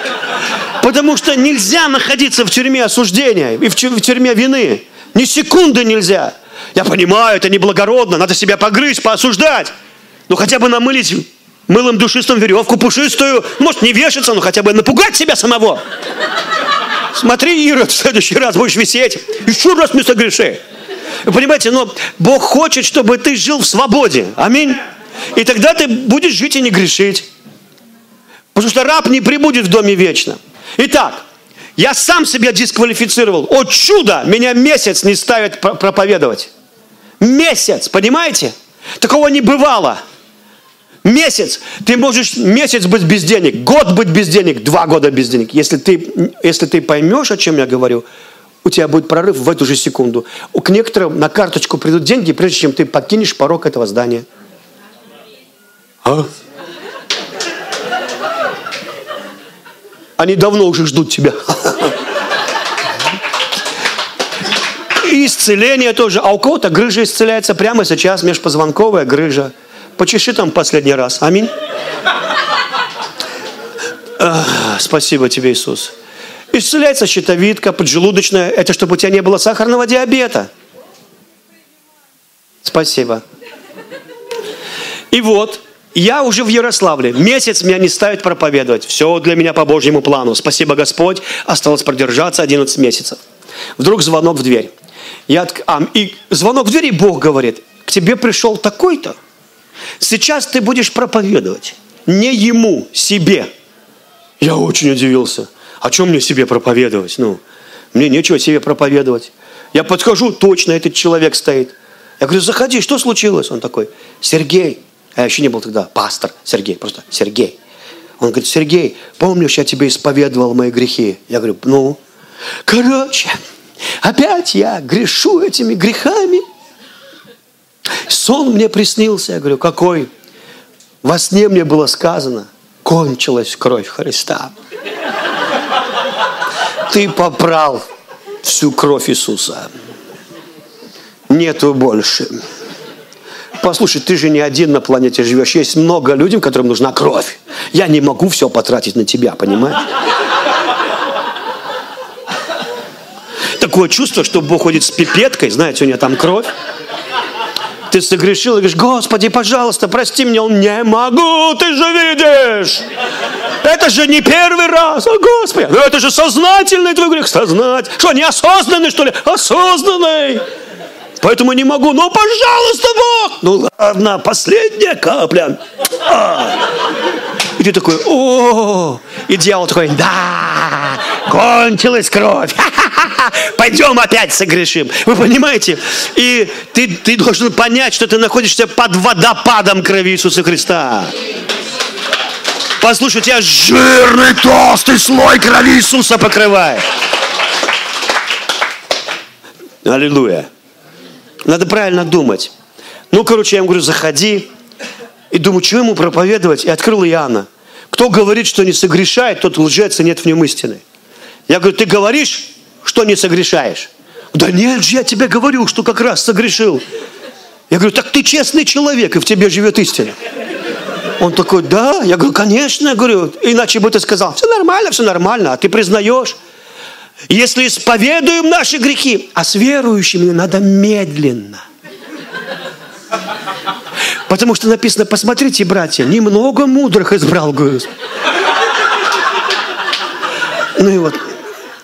[SPEAKER 2] Потому что нельзя находиться в тюрьме осуждения и в тюрьме вины. Ни секунды нельзя. Я понимаю, это неблагородно, надо себя погрызть, поосуждать. Но хотя бы намылить мылом душистым веревку пушистую, может не вешаться, но хотя бы напугать себя самого. Смотри, Ира, в следующий раз будешь висеть. Еще раз не согреши. Вы понимаете, но Бог хочет, чтобы ты жил в свободе. Аминь. И тогда ты будешь жить и не грешить. Потому что раб не прибудет в доме вечно. Итак, я сам себя дисквалифицировал. О чудо! Меня месяц не ставят проповедовать. Месяц, понимаете? Такого не бывало. Месяц. Ты можешь месяц быть без денег, год быть без денег, два года без денег. Если ты, если ты поймешь, о чем я говорю, у тебя будет прорыв в эту же секунду. К некоторым на карточку придут деньги, прежде чем ты покинешь порог этого здания. А? Они давно уже ждут тебя. И исцеление тоже. А у кого-то грыжа исцеляется прямо сейчас, межпозвонковая грыжа. Почеши там последний раз. Аминь. Спасибо тебе, Иисус. Исцеляется щитовидка, поджелудочная. Это чтобы у тебя не было сахарного диабета. Спасибо. И вот, я уже в Ярославле. Месяц меня не ставят проповедовать. Все для меня по Божьему плану. Спасибо, Господь. Осталось продержаться 11 месяцев. Вдруг звонок в дверь. Я, а, и звонок в дверь, и Бог говорит, к тебе пришел такой-то. Сейчас ты будешь проповедовать. Не ему, себе. Я очень удивился. О чем мне себе проповедовать? Ну, мне нечего себе проповедовать. Я подхожу, точно этот человек стоит. Я говорю, заходи, что случилось? Он такой, Сергей, а я еще не был тогда пастор Сергей, просто Сергей. Он говорит, Сергей, помнишь, я тебе исповедовал мои грехи? Я говорю, ну, короче, опять я грешу этими грехами. Сон мне приснился. Я говорю, какой? Во сне мне было сказано, кончилась кровь Христа. Ты попрал всю кровь Иисуса. Нету больше. Послушай, ты же не один на планете живешь. Есть много людей, которым нужна кровь. Я не могу все потратить на тебя, понимаешь? Такое чувство, что Бог ходит с пипеткой, знаете, у него там кровь. Ты согрешил и говоришь, Господи, пожалуйста, прости меня. Он, не могу, ты же видишь. Это же не первый раз. О, Господи, ну это же сознательный твой грех. Сознательный. Что, неосознанный, что ли? Осознанный. Поэтому не могу. Ну, пожалуйста, Бог! Ну, ладно, последняя капля. А. И ты такой, о, и дьявол такой, да, кончилась кровь. Пойдем опять согрешим. Вы понимаете? И ты, ты должен понять, что ты находишься под водопадом крови Иисуса Христа. Послушай, тебя жирный толстый слой крови Иисуса покрывает. Аллилуйя. Надо правильно думать. Ну, короче, я ему говорю, заходи. И думаю, чего ему проповедовать? И открыл Иоанна. Кто говорит, что не согрешает, тот лжец, и нет в нем истины. Я говорю, ты говоришь, что не согрешаешь? Да нет же, я тебе говорю, что как раз согрешил. Я говорю, так ты честный человек, и в тебе живет истина. Он такой, да. Я говорю, конечно. Я говорю, иначе бы ты сказал, все нормально, все нормально, а ты признаешь. Если исповедуем наши грехи, а с верующими надо медленно. Потому что написано, посмотрите, братья, немного мудрых избрал Господь. Ну и вот,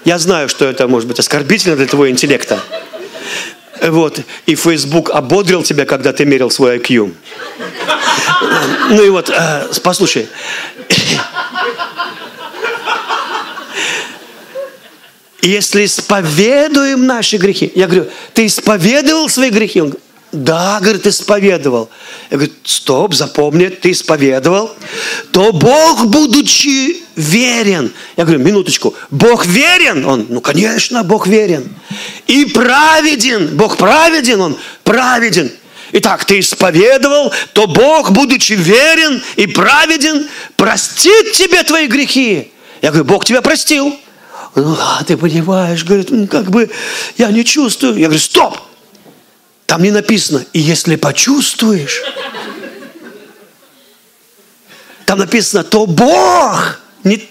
[SPEAKER 2] я знаю, что это может быть оскорбительно для твоего интеллекта. Вот. И Facebook ободрил тебя, когда ты мерил свой IQ. Ну и вот, э, послушай. Если исповедуем наши грехи. Я говорю, ты исповедовал свои грехи? Он говорит, да, говорит, исповедовал. Я говорю, стоп, запомни, ты исповедовал. То Бог, будучи верен. Я говорю, минуточку, Бог верен? Он, ну, конечно, Бог верен. И праведен. Бог праведен, он праведен. Итак, ты исповедовал, то Бог, будучи верен и праведен, простит тебе твои грехи. Я говорю, Бог тебя простил. Ну, а ты понимаешь, говорит, ну, как бы я не чувствую. Я говорю, стоп! Там не написано, и если почувствуешь, там написано, то Бог, не,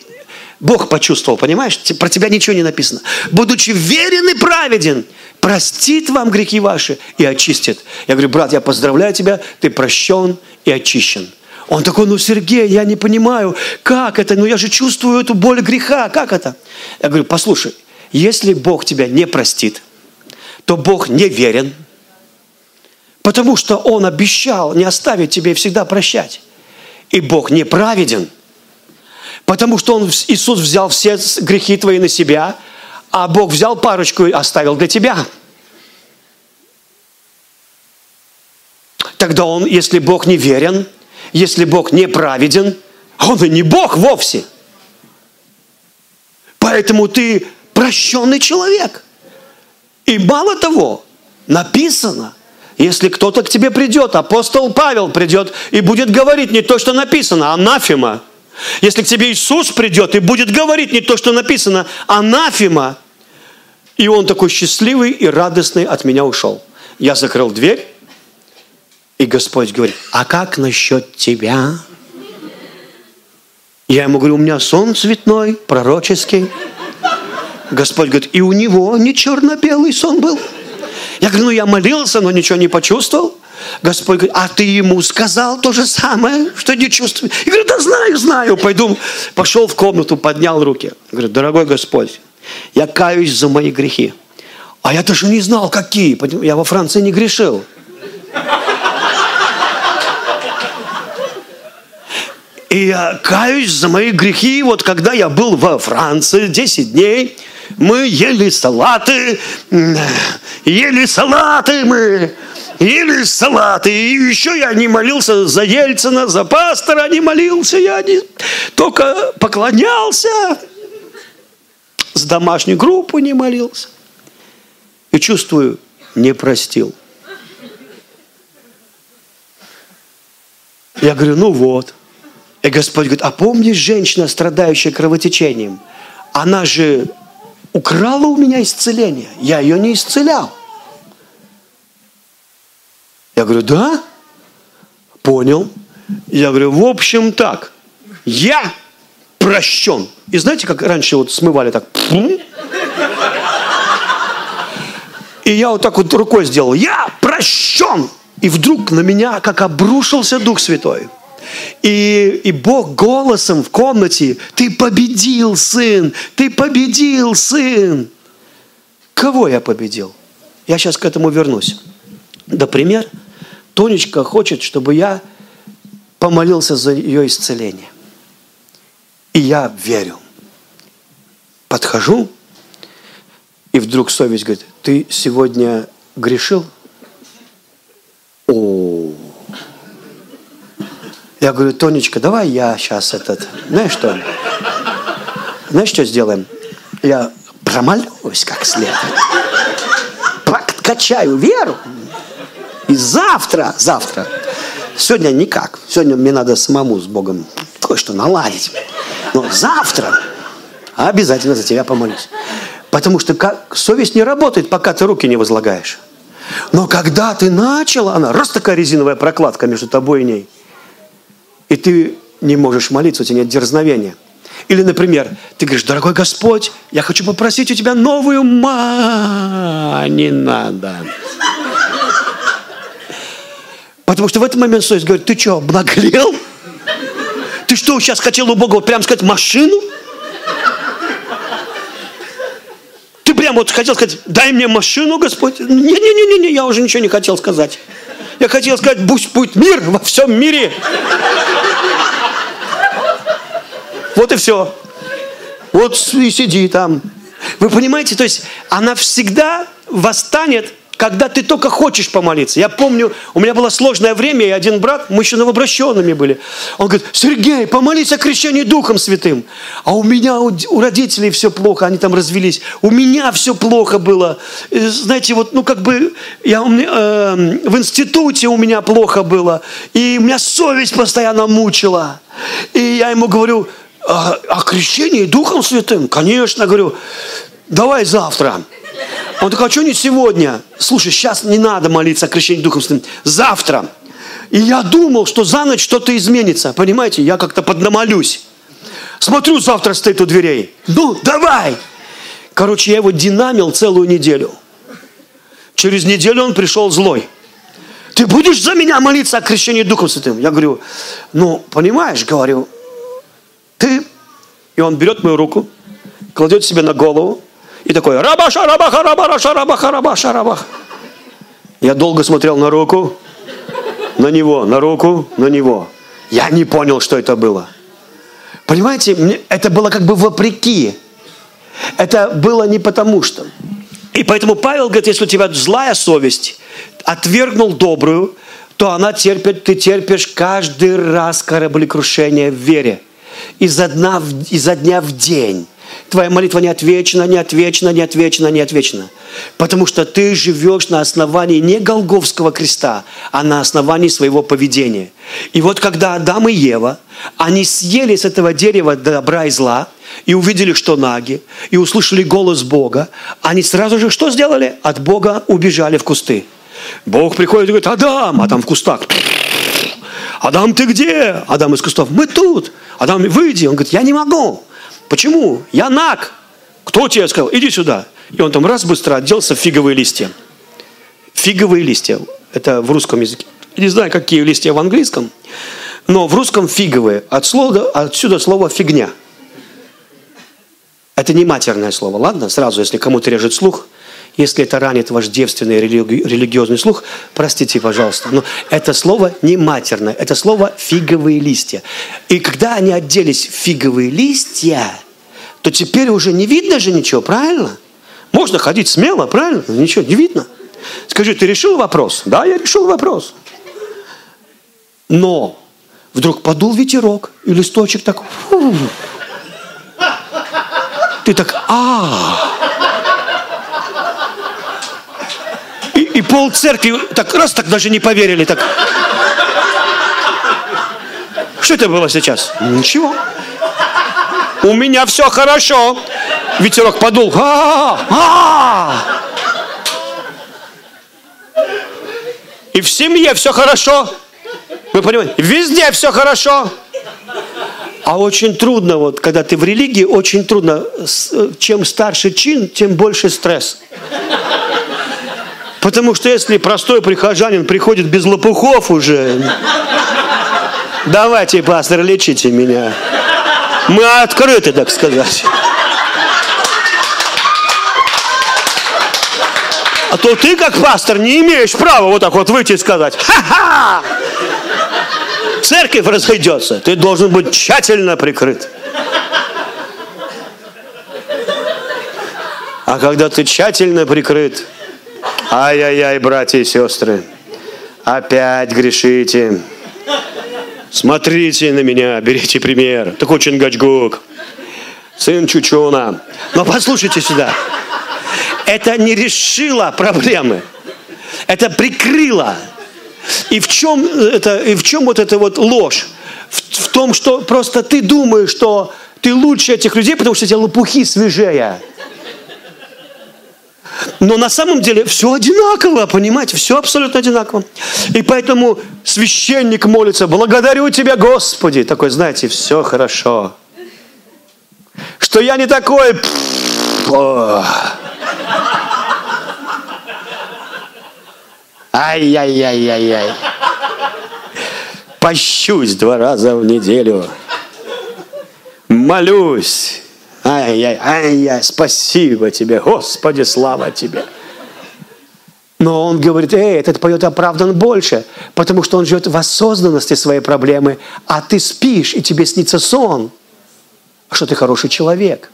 [SPEAKER 2] Бог почувствовал, понимаешь? Про тебя ничего не написано. Будучи верен и праведен, простит вам грехи ваши и очистит. Я говорю, брат, я поздравляю тебя, ты прощен и очищен. Он такой, ну, Сергей, я не понимаю, как это? Ну, я же чувствую эту боль греха, как это? Я говорю, послушай, если Бог тебя не простит, то Бог не верен, потому что Он обещал не оставить тебе и всегда прощать. И Бог неправеден, потому что Он, Иисус взял все грехи твои на себя, а Бог взял парочку и оставил для тебя. Тогда Он, если Бог не верен – если Бог неправеден, а Он и не Бог вовсе. Поэтому ты прощенный человек. И мало того, написано, если кто-то к тебе придет, апостол Павел придет и будет говорить не то, что написано, анафема. Если к тебе Иисус придет и будет говорить не то, что написано, анафема. И он такой счастливый и радостный от меня ушел. Я закрыл дверь, и Господь говорит, а как насчет тебя? Я ему говорю, у меня сон цветной, пророческий. Господь говорит, и у него не черно-белый сон был. Я говорю, ну я молился, но ничего не почувствовал. Господь говорит, а ты ему сказал то же самое, что не чувствую? Я говорю, да знаю, знаю. Пойду, пошел в комнату, поднял руки. Говорю, дорогой Господь, я каюсь за мои грехи. А я даже не знал, какие. Я во Франции не грешил. И я каюсь за мои грехи. Вот когда я был во Франции 10 дней, мы ели салаты, ели салаты мы, ели салаты. И еще я не молился за Ельцина, за пастора не молился, я не, только поклонялся, с домашней группы не молился. И чувствую, не простил. Я говорю, ну вот. И Господь говорит, а помнишь женщина, страдающая кровотечением? Она же украла у меня исцеление. Я ее не исцелял. Я говорю, да? Понял. Я говорю, в общем так, я прощен. И знаете, как раньше вот смывали так? И я вот так вот рукой сделал, я прощен. И вдруг на меня как обрушился Дух Святой. И, и Бог голосом в комнате, ты победил, сын, ты победил, сын. Кого я победил? Я сейчас к этому вернусь. Например, Тонечка хочет, чтобы я помолился за ее исцеление. И я верю. Подхожу, и вдруг совесть говорит, ты сегодня грешил? Я говорю, Тонечка, давай я сейчас этот, знаешь что? Знаешь, что сделаем? Я промолюсь как следует. Подкачаю веру. И завтра, завтра, сегодня никак. Сегодня мне надо самому с Богом кое-что наладить. Но завтра обязательно за тебя помолюсь. Потому что как, совесть не работает, пока ты руки не возлагаешь. Но когда ты начал, она раз такая резиновая прокладка между тобой и ней – и ты не можешь молиться, у тебя нет дерзновения. Или, например, ты говоришь, дорогой Господь, я хочу попросить у тебя новую ма. Не надо. Потому что в этот момент совесть говорит, ты что, обнаглел? Ты что, сейчас хотел у Бога вот прямо сказать машину? Ты прямо вот хотел сказать, дай мне машину, Господь? Не-не-не, я уже ничего не хотел сказать. Я хотел сказать, пусть будет мир во всем мире. Вот и все. Вот и сиди там. Вы понимаете, то есть она всегда восстанет когда ты только хочешь помолиться. Я помню, у меня было сложное время, и один брат, мы еще новообращенными были, он говорит, Сергей, помолись о крещении Духом Святым. А у меня, у, у родителей все плохо, они там развелись. У меня все плохо было. Э, знаете, вот, ну, как бы, я э, в институте у меня плохо было, и у меня совесть постоянно мучила. И я ему говорю, «А, о крещении Духом Святым? Конечно, говорю, давай завтра. Он такой, а что не сегодня? Слушай, сейчас не надо молиться о крещении Духом Святым. Завтра. И я думал, что за ночь что-то изменится. Понимаете, я как-то поднамолюсь. Смотрю, завтра стоит у дверей. Ну, давай! Короче, я его динамил целую неделю. Через неделю он пришел злой. Ты будешь за меня молиться о крещении Духом Святым? Я говорю, ну, понимаешь, говорю, ты... И он берет мою руку, кладет себе на голову, и такой рабаша, рабаха, рабаша, рабаха, рабаша, рабаха. Я долго смотрел на руку, на него, на руку, на него. Я не понял, что это было. Понимаете, мне, это было как бы вопреки. Это было не потому что. И поэтому Павел говорит, если у тебя злая совесть, отвергнул добрую, то она терпит, ты терпишь каждый раз кораблекрушение в вере. Изо дня, в, изо дня в день. Твоя молитва не отвечена, не отвечена, не отвечена, не отвечена. Потому что ты живешь на основании не Голговского креста, а на основании своего поведения. И вот когда Адам и Ева, они съели с этого дерева добра и зла, и увидели, что наги, и услышали голос Бога, они сразу же что сделали? От Бога убежали в кусты. Бог приходит и говорит, Адам, а там в кустах. Адам, ты где? Адам из кустов, мы тут. Адам, выйди. Он говорит, я не могу. Почему? Я наг. Кто тебе сказал? Иди сюда. И он там раз быстро оделся в фиговые листья. Фиговые листья. Это в русском языке. Не знаю, какие листья в английском. Но в русском фиговые. От слова, отсюда слово фигня. Это не матерное слово, ладно? Сразу, если кому-то режет слух, если это ранит ваш девственный религи- религиозный слух, простите, пожалуйста. Но это слово не матерное, это слово фиговые листья. И когда они оделись в фиговые листья, то теперь уже не видно же ничего, правильно? Можно ходить смело, правильно? Ничего не видно. Скажи, ты решил вопрос? Да, я решил вопрос. Но вдруг подул ветерок, и листочек так... фу. Ты так, а, и, пол церкви так раз так даже не поверили, так. Что это было сейчас? Ничего. У меня все хорошо. Ветерок подул. А, а. И в семье все хорошо. Вы понимаете? Везде все хорошо. А очень трудно, вот, когда ты в религии, очень трудно. С- Чем старше чин, тем больше стресс. Потому что если простой прихожанин приходит без лопухов уже, давайте, пастор, лечите меня. Мы открыты, так сказать. А то ты, как пастор, не имеешь права вот так вот выйти и сказать, ха-ха! Церковь разойдется. Ты должен быть тщательно прикрыт. А когда ты тщательно прикрыт, ай-яй-яй, братья и сестры, опять грешите. Смотрите на меня, берите пример. Такой Чингачгук, сын Чучуна. Но послушайте сюда. Это не решило проблемы. Это прикрыло. И в чем, это, и в чем вот эта вот ложь? В, в том, что просто ты думаешь, что ты лучше этих людей, потому что эти лопухи свежее. Но на самом деле все одинаково, понимаете, все абсолютно одинаково. И поэтому священник молится, благодарю тебя, Господи. Такой, знаете, все хорошо. Что я не такой... Ай-яй-яй-яй-яй. Пощусь два раза в неделю. Молюсь. Ай-яй, ай-яй, спасибо тебе, Господи, слава тебе. Но он говорит, эй, этот поет оправдан больше, потому что он живет в осознанности своей проблемы, а ты спишь, и тебе снится сон, что ты хороший человек.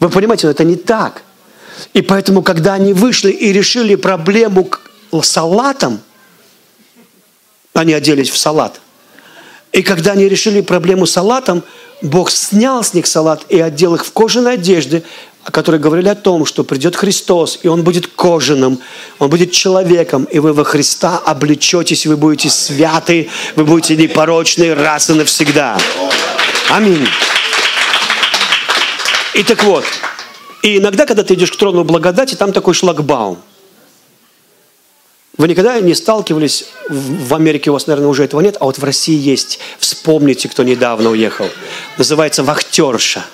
[SPEAKER 2] Вы понимаете, но это не так. И поэтому, когда они вышли и решили проблему салатом, они оделись в салат. И когда они решили проблему салатом, Бог снял с них салат и одел их в кожаные одежды, которые говорили о том, что придет Христос, и Он будет кожаным, Он будет человеком, и вы во Христа облечетесь, вы будете святы, вы будете непорочны раз и навсегда. Аминь. И так вот, и иногда, когда ты идешь к трону благодати, там такой шлагбаум. Вы никогда не сталкивались, в Америке у вас, наверное, уже этого нет, а вот в России есть. Вспомните, кто недавно уехал. Называется вахтерша.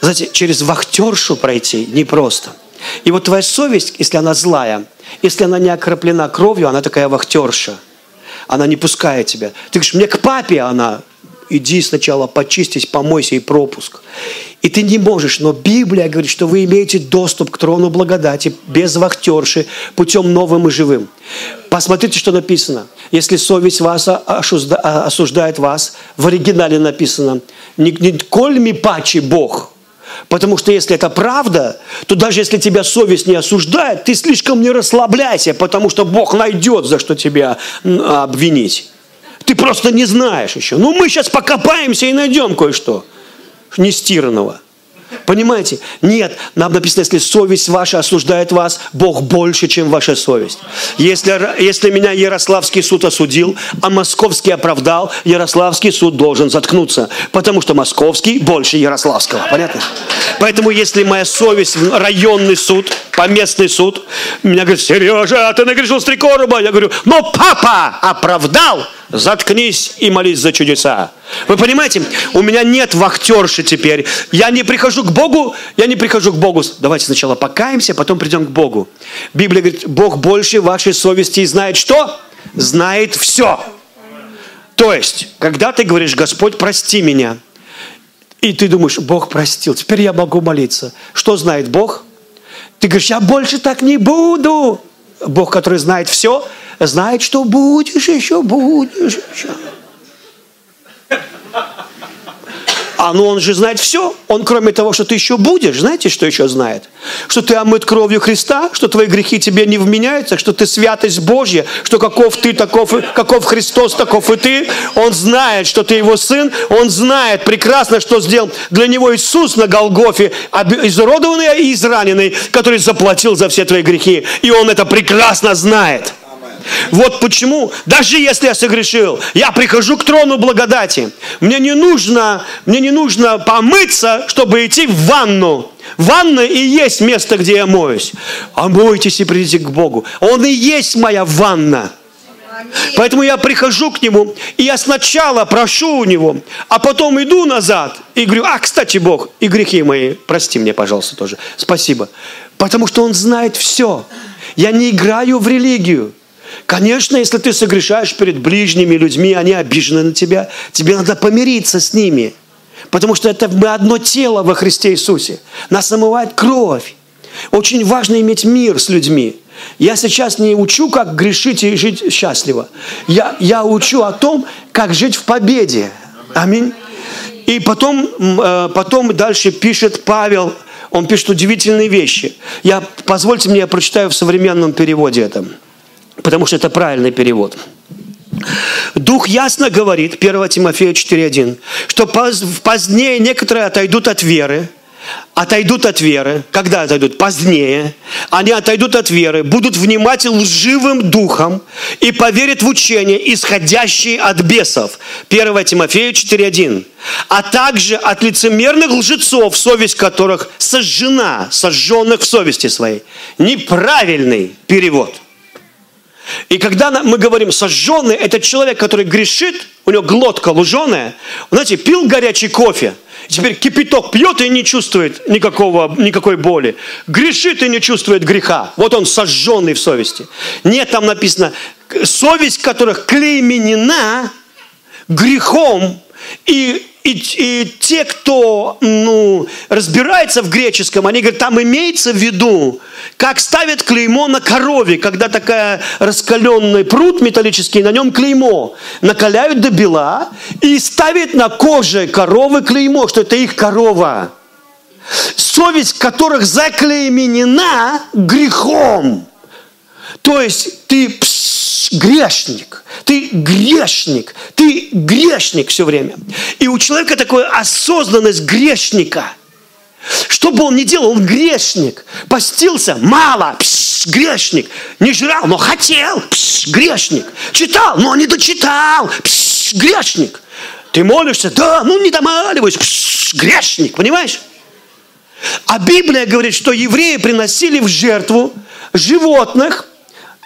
[SPEAKER 2] Знаете, через вахтершу пройти непросто. И вот твоя совесть, если она злая, если она не окроплена кровью, она такая вахтерша. Она не пускает тебя. Ты говоришь, мне к папе она. Иди сначала почистись, помойся и пропуск. И ты не можешь, но Библия говорит, что вы имеете доступ к трону благодати без вахтерши, путем новым и живым. Посмотрите, что написано. Если совесть вас осужда- осуждает вас, в оригинале написано, «Ни- «Николь ми пачи Бог». Потому что если это правда, то даже если тебя совесть не осуждает, ты слишком не расслабляйся, потому что Бог найдет, за что тебя обвинить. Ты просто не знаешь еще. Ну, мы сейчас покопаемся и найдем кое-что нестиранного. Понимаете? Нет, нам написано, если совесть ваша осуждает вас, Бог больше, чем ваша совесть. Если, если меня Ярославский суд осудил, а Московский оправдал, Ярославский суд должен заткнуться, потому что Московский больше Ярославского. Понятно? Поэтому если моя совесть, районный суд, поместный суд, меня говорит, Сережа, ты нагрешил с три короба. Я говорю, но папа оправдал, Заткнись и молись за чудеса. Вы понимаете, у меня нет вахтерши теперь. Я не прихожу к Богу, я не прихожу к Богу. Давайте сначала покаемся, потом придем к Богу. Библия говорит, Бог больше вашей совести и знает что? Знает все. То есть, когда ты говоришь, Господь, прости меня, и ты думаешь, Бог простил, теперь я могу молиться. Что знает Бог? Ты говоришь, я больше так не буду. Бог, который знает все, знает, что будешь еще, будешь еще. А ну он же знает все. Он, кроме того, что ты еще будешь, знаете, что еще знает? Что ты омыт кровью Христа, что твои грехи тебе не вменяются, что ты святость Божья, что каков ты, таков, каков Христос, таков и ты. Он знает, что ты его сын. Он знает прекрасно, что сделал для него Иисус на Голгофе, изуродованный и израненный, который заплатил за все твои грехи. И он это прекрасно знает. Вот почему, даже если я согрешил, я прихожу к трону благодати. Мне не нужно, мне не нужно помыться, чтобы идти в ванну. Ванна и есть место, где я моюсь. Омойтесь и придите к Богу. Он и есть моя ванна. Поэтому я прихожу к Нему, и я сначала прошу у Него, а потом иду назад и говорю, а, кстати, Бог, и грехи мои, прости мне, пожалуйста, тоже. Спасибо. Потому что Он знает все. Я не играю в религию. Конечно, если ты согрешаешь перед ближними людьми, они обижены на тебя, тебе надо помириться с ними. Потому что это мы одно тело во Христе Иисусе. Нас омывает кровь. Очень важно иметь мир с людьми. Я сейчас не учу, как грешить и жить счастливо. Я, я учу о том, как жить в победе. Аминь. И потом, э, потом дальше пишет Павел, он пишет удивительные вещи. Я, позвольте мне, я прочитаю в современном переводе это потому что это правильный перевод. Дух ясно говорит, 1 Тимофея 4.1, что позднее некоторые отойдут от веры, отойдут от веры. Когда отойдут? Позднее. Они отойдут от веры, будут внимать лживым духом и поверят в учение, исходящие от бесов. 1 Тимофея 4.1. А также от лицемерных лжецов, совесть которых сожжена, сожженных в совести своей. Неправильный перевод. И когда мы говорим сожженный, это человек, который грешит, у него глотка луженая, знаете, пил горячий кофе, теперь кипяток пьет и не чувствует никакого, никакой боли. Грешит и не чувствует греха. Вот он сожженный в совести. Нет, там написано, совесть которых клейменена грехом и и, и те, кто ну, разбирается в греческом, они говорят, там имеется в виду, как ставят клеймо на корове, когда такая раскаленный пруд металлический, на нем клеймо. Накаляют до бела и ставят на коже коровы клеймо, что это их корова. Совесть которых заклейменена грехом. То есть ты пш, грешник, ты грешник, ты грешник все время. И у человека такая осознанность грешника. Что бы он ни делал, он грешник. Постился, мало, пш, грешник. Не жрал, но хотел, пш, грешник. Читал, но не дочитал, пш, грешник. Ты молишься, да, ну не домаливаюсь, пш, грешник, понимаешь? А Библия говорит, что евреи приносили в жертву животных,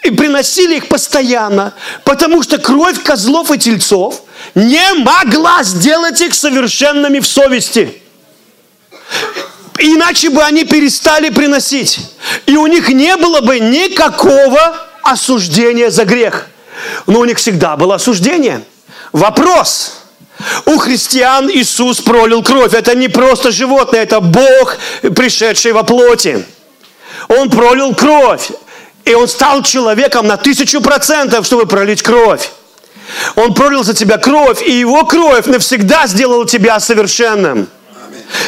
[SPEAKER 2] и приносили их постоянно, потому что кровь козлов и тельцов не могла сделать их совершенными в совести. Иначе бы они перестали приносить. И у них не было бы никакого осуждения за грех. Но у них всегда было осуждение. Вопрос. У христиан Иисус пролил кровь. Это не просто животное, это Бог, пришедший во плоти. Он пролил кровь. И он стал человеком на тысячу процентов, чтобы пролить кровь. Он пролил за тебя кровь, и его кровь навсегда сделала тебя совершенным.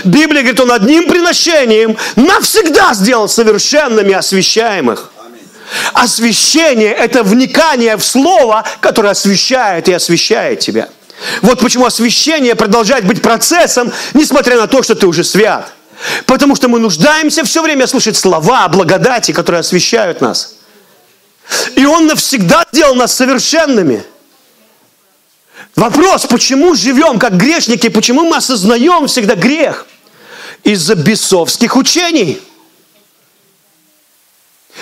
[SPEAKER 2] Библия говорит, он одним приношением навсегда сделал совершенными освящаемых. Освящение – это вникание в Слово, которое освящает и освящает тебя. Вот почему освящение продолжает быть процессом, несмотря на то, что ты уже свят. Потому что мы нуждаемся все время слышать слова о благодати, которые освящают нас. И Он навсегда сделал нас совершенными. Вопрос, почему живем как грешники, почему мы осознаем всегда грех? Из-за бесовских учений –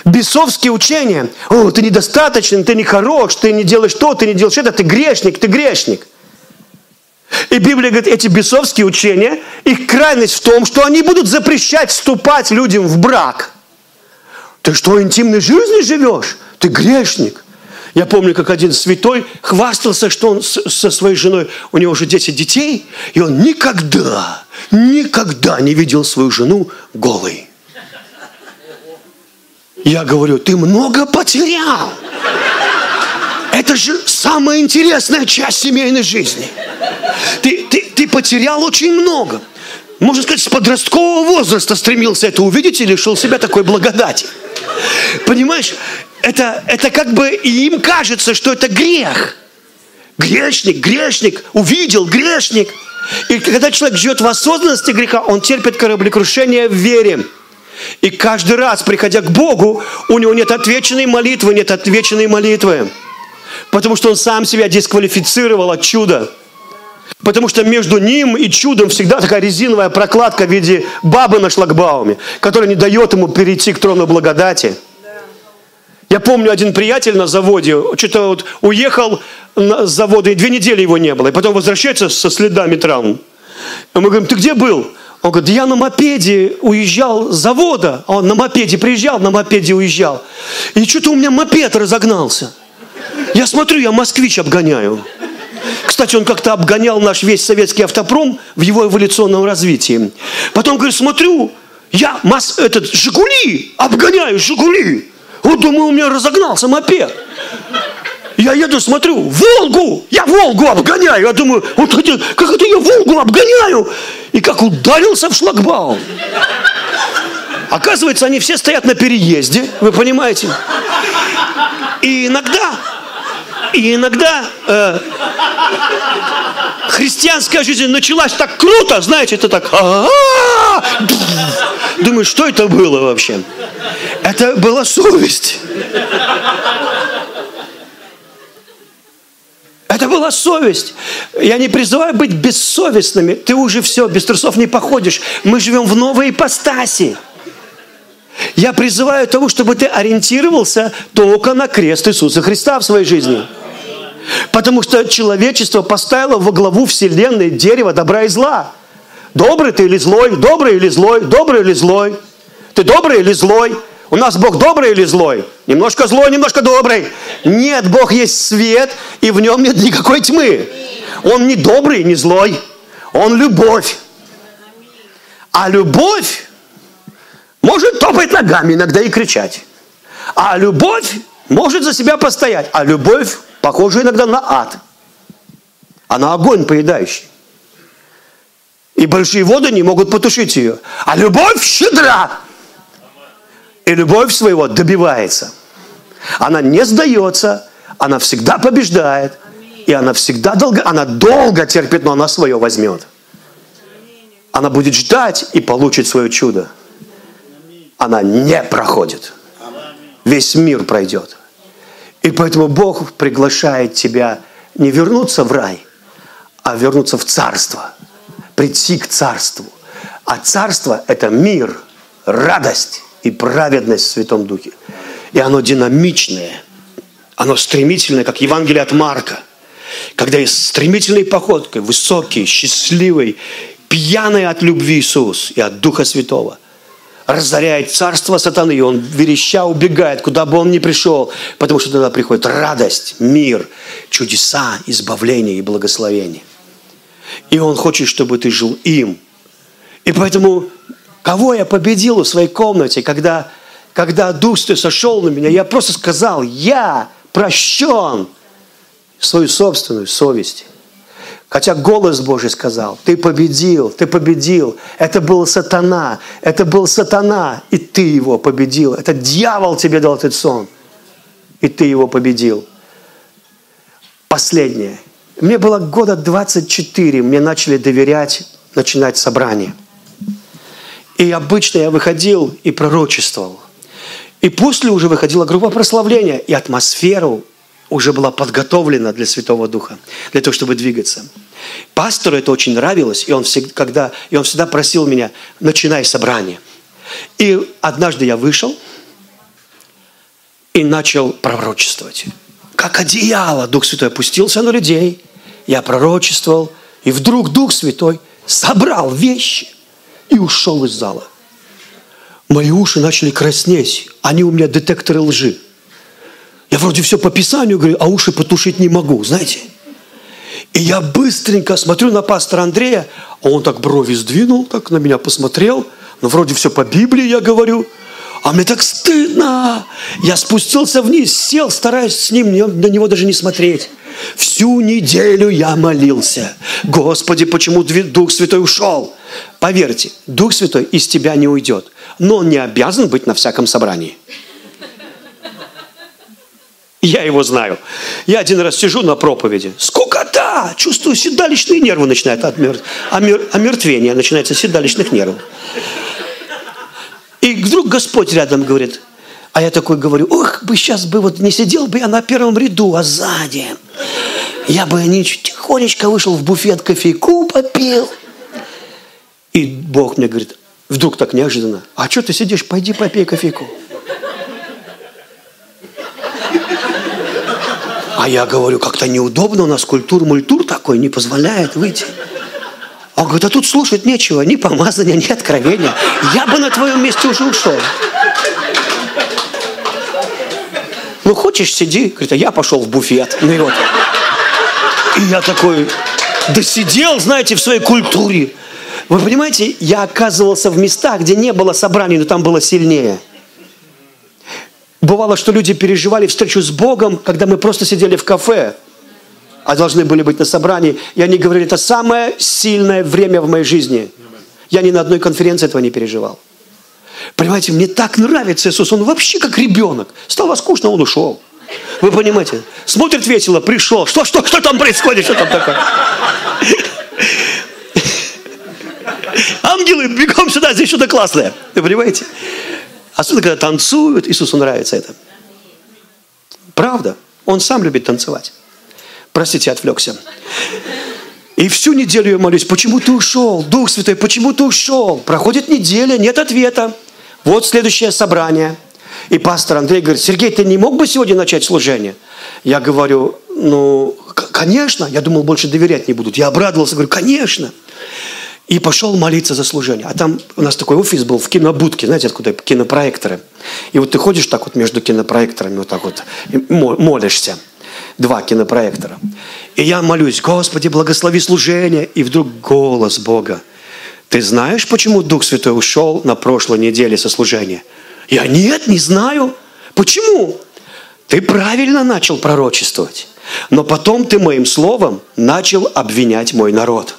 [SPEAKER 2] Бесовские учения. О, ты недостаточен, ты не хорош, ты не делаешь то, ты не делаешь это, ты грешник, ты грешник. И Библия говорит, эти бесовские учения, их крайность в том, что они будут запрещать вступать людям в брак. Ты что, интимной жизнью живешь? Ты грешник. Я помню, как один святой хвастался, что он со своей женой, у него уже 10 детей, и он никогда, никогда не видел свою жену голой. Я говорю, ты много потерял. Это же самая интересная часть семейной жизни. Ты, ты, ты потерял очень много. Можно сказать, с подросткового возраста стремился это увидеть и лишил себя такой благодати. Понимаешь, это, это как бы им кажется, что это грех. Грешник, грешник, увидел, грешник. И когда человек живет в осознанности греха, он терпит кораблекрушение в вере. И каждый раз, приходя к Богу, у него нет отвеченной молитвы, нет отвеченной молитвы. Потому что он сам себя дисквалифицировал от чуда. Потому что между ним и чудом всегда такая резиновая прокладка в виде бабы на шлагбауме, которая не дает ему перейти к трону благодати. Я помню, один приятель на заводе, что-то вот уехал с завода, и две недели его не было. И потом возвращается со следами травм. И мы говорим, ты где был? Он говорит, я на мопеде уезжал с завода. А он на мопеде приезжал, на мопеде уезжал. И что-то у меня мопед разогнался. Я смотрю, я москвич обгоняю. Кстати, он как-то обгонял наш весь советский автопром в его эволюционном развитии. Потом, говорит, смотрю, я мас, этот, «Жигули» обгоняю, «Жигули». Вот думаю, у меня разогнался мопед. Я еду, смотрю, Волгу! Я Волгу обгоняю. Я думаю, вот это, как это я Волгу обгоняю? И как ударился в шлагбаум. Оказывается, они все стоят на переезде, вы понимаете? И иногда, и иногда э, христианская жизнь началась так круто, знаете, это так. Думаю, что это было вообще? Это была совесть. Это была совесть. Я не призываю быть бессовестными. Ты уже все, без трусов не походишь. Мы живем в новой ипостаси. Я призываю того, чтобы ты ориентировался только на крест Иисуса Христа в своей жизни. Потому что человечество поставило во главу вселенной дерево добра и зла. Добрый ты или злой, добрый или злой, добрый или злой. Ты добрый или злой. У нас Бог добрый или злой? Немножко злой, немножко добрый. Нет, Бог есть свет, и в нем нет никакой тьмы. Он не добрый, не злой. Он любовь. А любовь может топать ногами иногда и кричать. А любовь может за себя постоять. А любовь похожа иногда на ад. А на огонь поедающий. И большие воды не могут потушить ее. А любовь щедра. И любовь своего добивается. Она не сдается, она всегда побеждает. И она всегда долго, она долго терпит, но она свое возьмет. Она будет ждать и получит свое чудо. Она не проходит. Весь мир пройдет. И поэтому Бог приглашает тебя не вернуться в рай, а вернуться в царство. Прийти к царству. А царство – это мир, радость, и праведность в Святом Духе. И оно динамичное, оно стремительное, как Евангелие от Марка. Когда есть стремительной походкой, высокий, счастливый, пьяный от любви Иисус и от Духа Святого – разоряет царство сатаны, и он вереща убегает, куда бы он ни пришел, потому что туда приходит радость, мир, чудеса, избавление и благословение. И он хочет, чтобы ты жил им. И поэтому Кого я победил в своей комнате, когда, когда Дух Святой сошел на меня? Я просто сказал, я прощен свою собственную совесть. Хотя голос Божий сказал, ты победил, ты победил. Это был сатана, это был сатана, и ты его победил. Это дьявол тебе дал этот сон, и ты его победил. Последнее. Мне было года 24, мне начали доверять, начинать собрание. И обычно я выходил и пророчествовал. И после уже выходила группа прославления, и атмосферу уже была подготовлена для Святого Духа, для того, чтобы двигаться. Пастору это очень нравилось, и он всегда, когда, и он всегда просил меня, начинай собрание. И однажды я вышел и начал пророчествовать. Как одеяло Дух Святой опустился на людей. Я пророчествовал, и вдруг Дух Святой собрал вещи и ушел из зала. Мои уши начали краснеть. Они у меня детекторы лжи. Я вроде все по Писанию говорю, а уши потушить не могу, знаете. И я быстренько смотрю на пастора Андрея, а он так брови сдвинул, так на меня посмотрел. Ну, вроде все по Библии я говорю. А мне так стыдно. Я спустился вниз, сел, стараясь с ним на него даже не смотреть. Всю неделю я молился. Господи, почему Дух Святой ушел? Поверьте, Дух Святой из тебя не уйдет. Но он не обязан быть на всяком собрании. Я его знаю. Я один раз сижу на проповеди. Скукота! Чувствую, седалищные нервы начинают отмер... омер... омертвение начинается с седалищных нервов. И вдруг Господь рядом говорит, а я такой говорю, ох, бы сейчас бы вот не сидел бы я на первом ряду, а сзади. Я бы не тихонечко вышел в буфет кофейку попил. И Бог мне говорит, вдруг так неожиданно, а что ты сидишь, пойди попей кофейку. А я говорю, как-то неудобно, у нас культур-мультур такой не позволяет выйти. Он говорит, а тут слушать нечего, ни помазания, ни откровения. Я бы на твоем месте уже ушел. Ну, хочешь, сиди. Говорит, а я пошел в буфет. Ну и вот. И я такой, да сидел, знаете, в своей культуре. Вы понимаете, я оказывался в местах, где не было собраний, но там было сильнее. Бывало, что люди переживали встречу с Богом, когда мы просто сидели в кафе, а должны были быть на собрании. И они говорили, это самое сильное время в моей жизни. Я ни на одной конференции этого не переживал. Понимаете, мне так нравится Иисус. Он вообще как ребенок. Стало скучно, он ушел. Вы понимаете? Смотрит весело, пришел. Что, что, что там происходит? Что там такое? Ангелы, бегом сюда, здесь что-то классное. Вы понимаете? Особенно, когда танцуют, Иисусу нравится это. Правда. Он сам любит танцевать. Простите, отвлекся. И всю неделю я молюсь, почему ты ушел? Дух Святой, почему ты ушел? Проходит неделя, нет ответа. Вот следующее собрание. И пастор Андрей говорит, Сергей, ты не мог бы сегодня начать служение? Я говорю, ну, конечно. Я думал, больше доверять не будут. Я обрадовался, говорю, конечно. И пошел молиться за служение. А там у нас такой офис был в кинобудке, знаете, откуда кинопроекторы. И вот ты ходишь так вот между кинопроекторами, вот так вот, молишься. Два кинопроектора. И я молюсь, Господи, благослови служение. И вдруг голос Бога. Ты знаешь, почему Дух Святой ушел на прошлой неделе со служения? Я нет, не знаю. Почему? Ты правильно начал пророчествовать. Но потом ты моим словом начал обвинять мой народ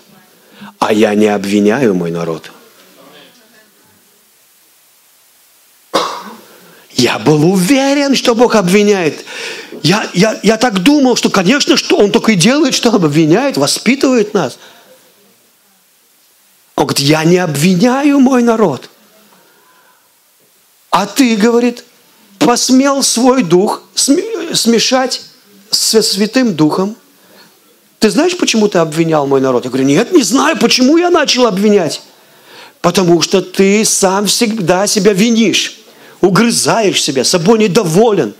[SPEAKER 2] а я не обвиняю мой народ. Я был уверен, что Бог обвиняет. Я, я, я так думал, что, конечно, что Он только и делает, что обвиняет, воспитывает нас. Он говорит, я не обвиняю мой народ. А ты, говорит, посмел свой дух смешать со Святым Духом – ты знаешь, почему ты обвинял мой народ? Я говорю, нет, не знаю, почему я начал обвинять. Потому что ты сам всегда себя винишь, угрызаешь себя, собой недоволен.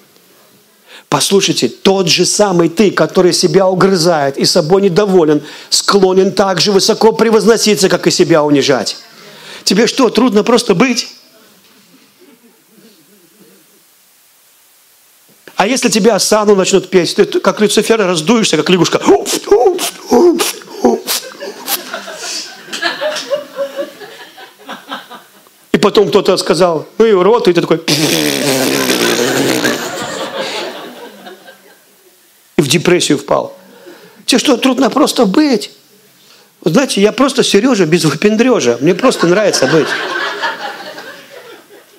[SPEAKER 2] Послушайте, тот же самый ты, который себя угрызает и собой недоволен, склонен так же высоко превозноситься, как и себя унижать. Тебе что, трудно просто быть? А если тебя Асану начнут петь, ты как Люцифер раздуешься, как лягушка. И потом кто-то сказал, ну и рот, и ты такой... И в депрессию впал. Тебе что, трудно просто быть? Знаете, я просто Сережа без выпендрежа. Мне просто нравится быть.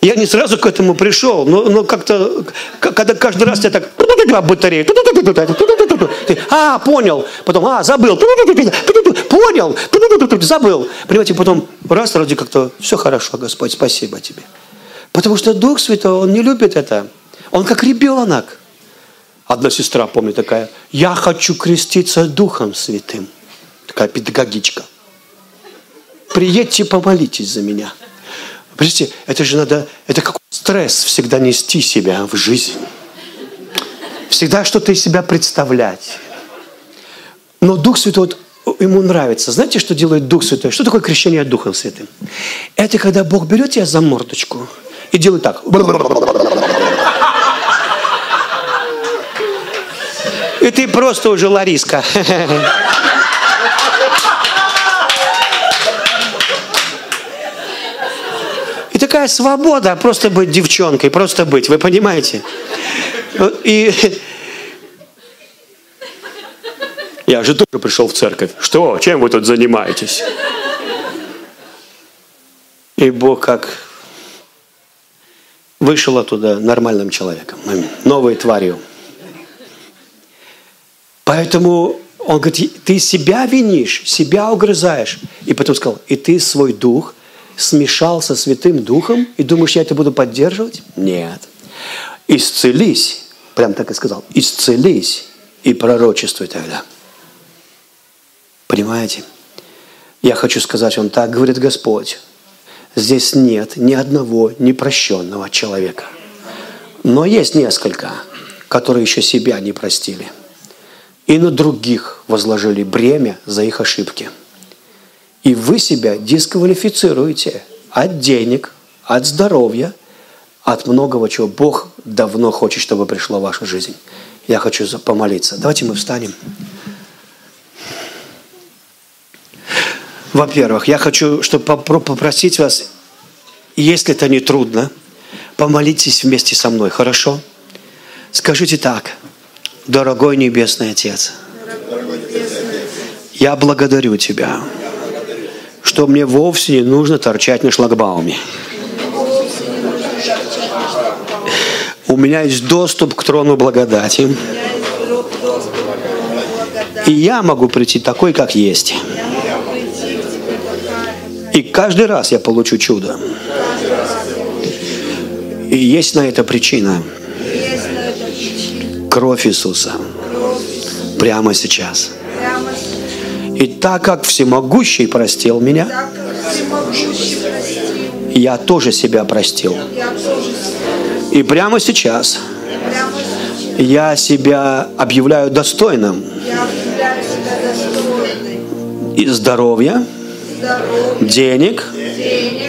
[SPEAKER 2] Я не сразу к этому пришел, но, но как-то, когда каждый раз я так батарея, а, понял, потом, а, забыл, понял, забыл. Понимаете, потом раз, вроде как-то, все хорошо, Господь, спасибо тебе. Потому что Дух Святой, Он не любит это. Он как ребенок. Одна сестра, помню, такая, я хочу креститься Духом Святым. Такая педагогичка. Приедьте, помолитесь за меня. Понимаете, это же надо, это как стресс всегда нести себя в жизнь. Всегда что-то из себя представлять. Но Дух Святой, вот, ему нравится. Знаете, что делает Дух Святой? Что такое крещение Духом Святым? Это когда Бог берет тебя за мордочку и делает так. И ты просто уже Лариска. Такая свобода просто быть девчонкой, просто быть, вы понимаете? И я же тоже пришел в церковь. Что? Чем вы тут занимаетесь? И Бог как вышел оттуда нормальным человеком, новой тварью. Поэтому он говорит, ты себя винишь, себя угрызаешь. И потом сказал, и ты свой дух смешал со Святым Духом и думаешь, я это буду поддерживать? Нет. Исцелись, прям так и сказал, исцелись и пророчествуй тогда. Понимаете? Я хочу сказать, он так говорит Господь. Здесь нет ни одного непрощенного человека. Но есть несколько, которые еще себя не простили. И на других возложили бремя за их ошибки – и вы себя дисквалифицируете от денег, от здоровья, от многого чего Бог давно хочет, чтобы пришло в вашу жизнь. Я хочу помолиться. Давайте мы встанем. Во-первых, я хочу чтобы попросить вас, если это не трудно, помолитесь вместе со мной, хорошо? Скажите так, дорогой Небесный Отец, я благодарю Тебя что мне вовсе не нужно торчать на шлагбауме. У меня есть доступ к трону благодати. И я могу прийти такой, как есть. И каждый раз я получу чудо. И есть на это причина. Кровь Иисуса. Прямо сейчас. И так как Всемогущий простил меня, я тоже себя простил. И прямо сейчас я себя объявляю достойным. И здоровья, денег,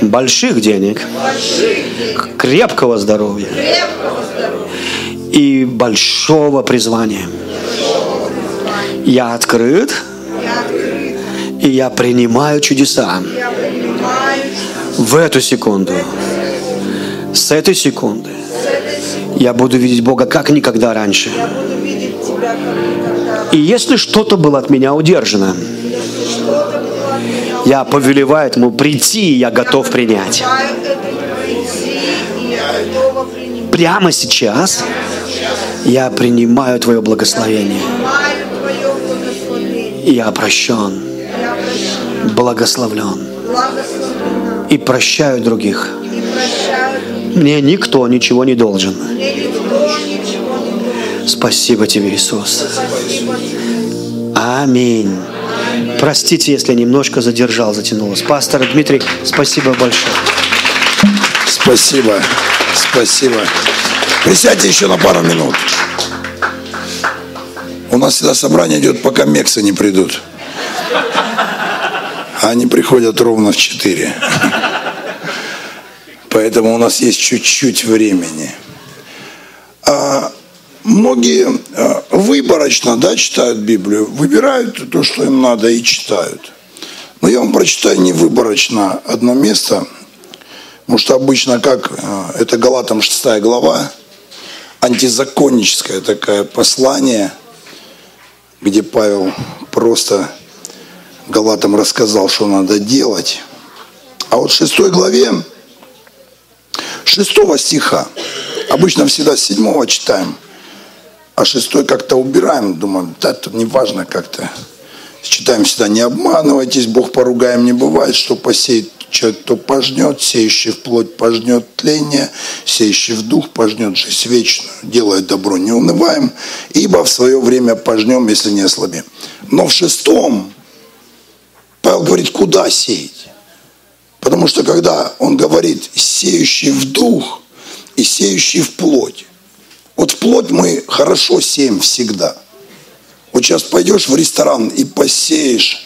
[SPEAKER 2] больших денег, крепкого здоровья. И большого призвания. Я открыт и я принимаю чудеса. В эту секунду. С этой секунды. Я буду видеть Бога как никогда раньше. И если что-то было от меня удержано, я повелеваю этому прийти, я готов принять. Прямо сейчас я принимаю Твое благословение. Я прощен благословлен. И прощаю других. Мне никто ничего не должен. Спасибо тебе, Иисус. Аминь. Простите, если немножко задержал, затянулось. Пастор Дмитрий, спасибо большое.
[SPEAKER 1] Спасибо. Спасибо. Присядьте еще на пару минут. У нас всегда собрание идет, пока мексы не придут а они приходят ровно в 4. Поэтому у нас есть чуть-чуть времени. А многие а, выборочно да, читают Библию, выбирают то, что им надо, и читают. Но я вам прочитаю не выборочно одно место, потому что обычно как, а, это Галатам 6 глава, антизаконническое такое послание, где Павел просто Галатам рассказал, что надо делать. А вот в шестой главе, шестого стиха, обычно всегда с седьмого читаем, а шестой как-то убираем, думаем, да, тут не важно как-то. Читаем всегда, не обманывайтесь, Бог поругаем не бывает, что посеет человек, то пожнет, сеющий в плоть пожнет тление, сеющий в дух пожнет жизнь вечную, делая добро, не унываем, ибо в свое время пожнем, если не ослабим. Но в шестом Павел говорит, куда сеять? Потому что когда он говорит, сеющий в дух и сеющий в плоть, вот в плоть мы хорошо сеем всегда. Вот сейчас пойдешь в ресторан и посеешь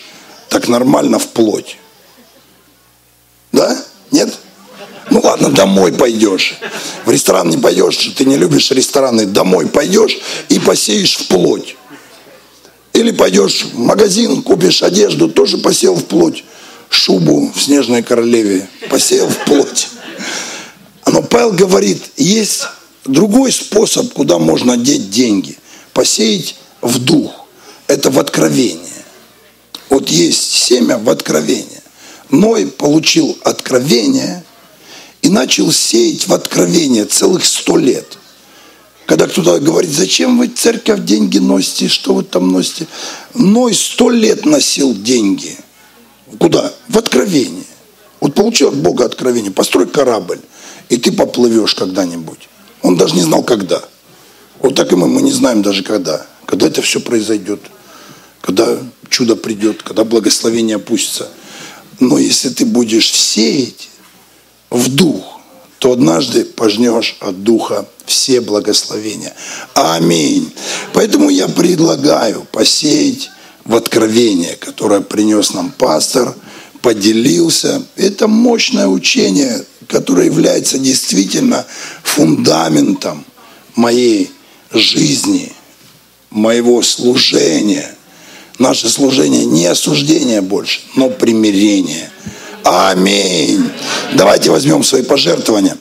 [SPEAKER 1] так нормально в плоть. Да? Нет? Ну ладно, домой пойдешь. В ресторан не пойдешь, ты не любишь рестораны. Домой пойдешь и посеешь в плоть. Или пойдешь в магазин, купишь одежду, тоже посел в плоть. Шубу в снежной королеве посеял в плоть. Но Павел говорит, есть другой способ, куда можно деть деньги. Посеять в дух. Это в откровение. Вот есть семя в откровение. Ной получил откровение и начал сеять в откровение целых сто лет. Когда кто-то говорит, зачем вы церковь деньги носите, что вы там носите? Ной сто лет носил деньги. Куда? В откровение. Вот получил от Бога откровение, построй корабль, и ты поплывешь когда-нибудь. Он даже не знал, когда. Вот так и мы, мы не знаем даже когда. Когда это все произойдет. Когда чудо придет, когда благословение опустится. Но если ты будешь сеять в дух, то однажды пожнешь от духа все благословения. Аминь. Поэтому я предлагаю посеять в откровение, которое принес нам пастор, поделился. Это мощное учение, которое является действительно фундаментом моей жизни, моего служения – Наше служение не осуждение больше, но примирение. Аминь. Давайте возьмем свои пожертвования.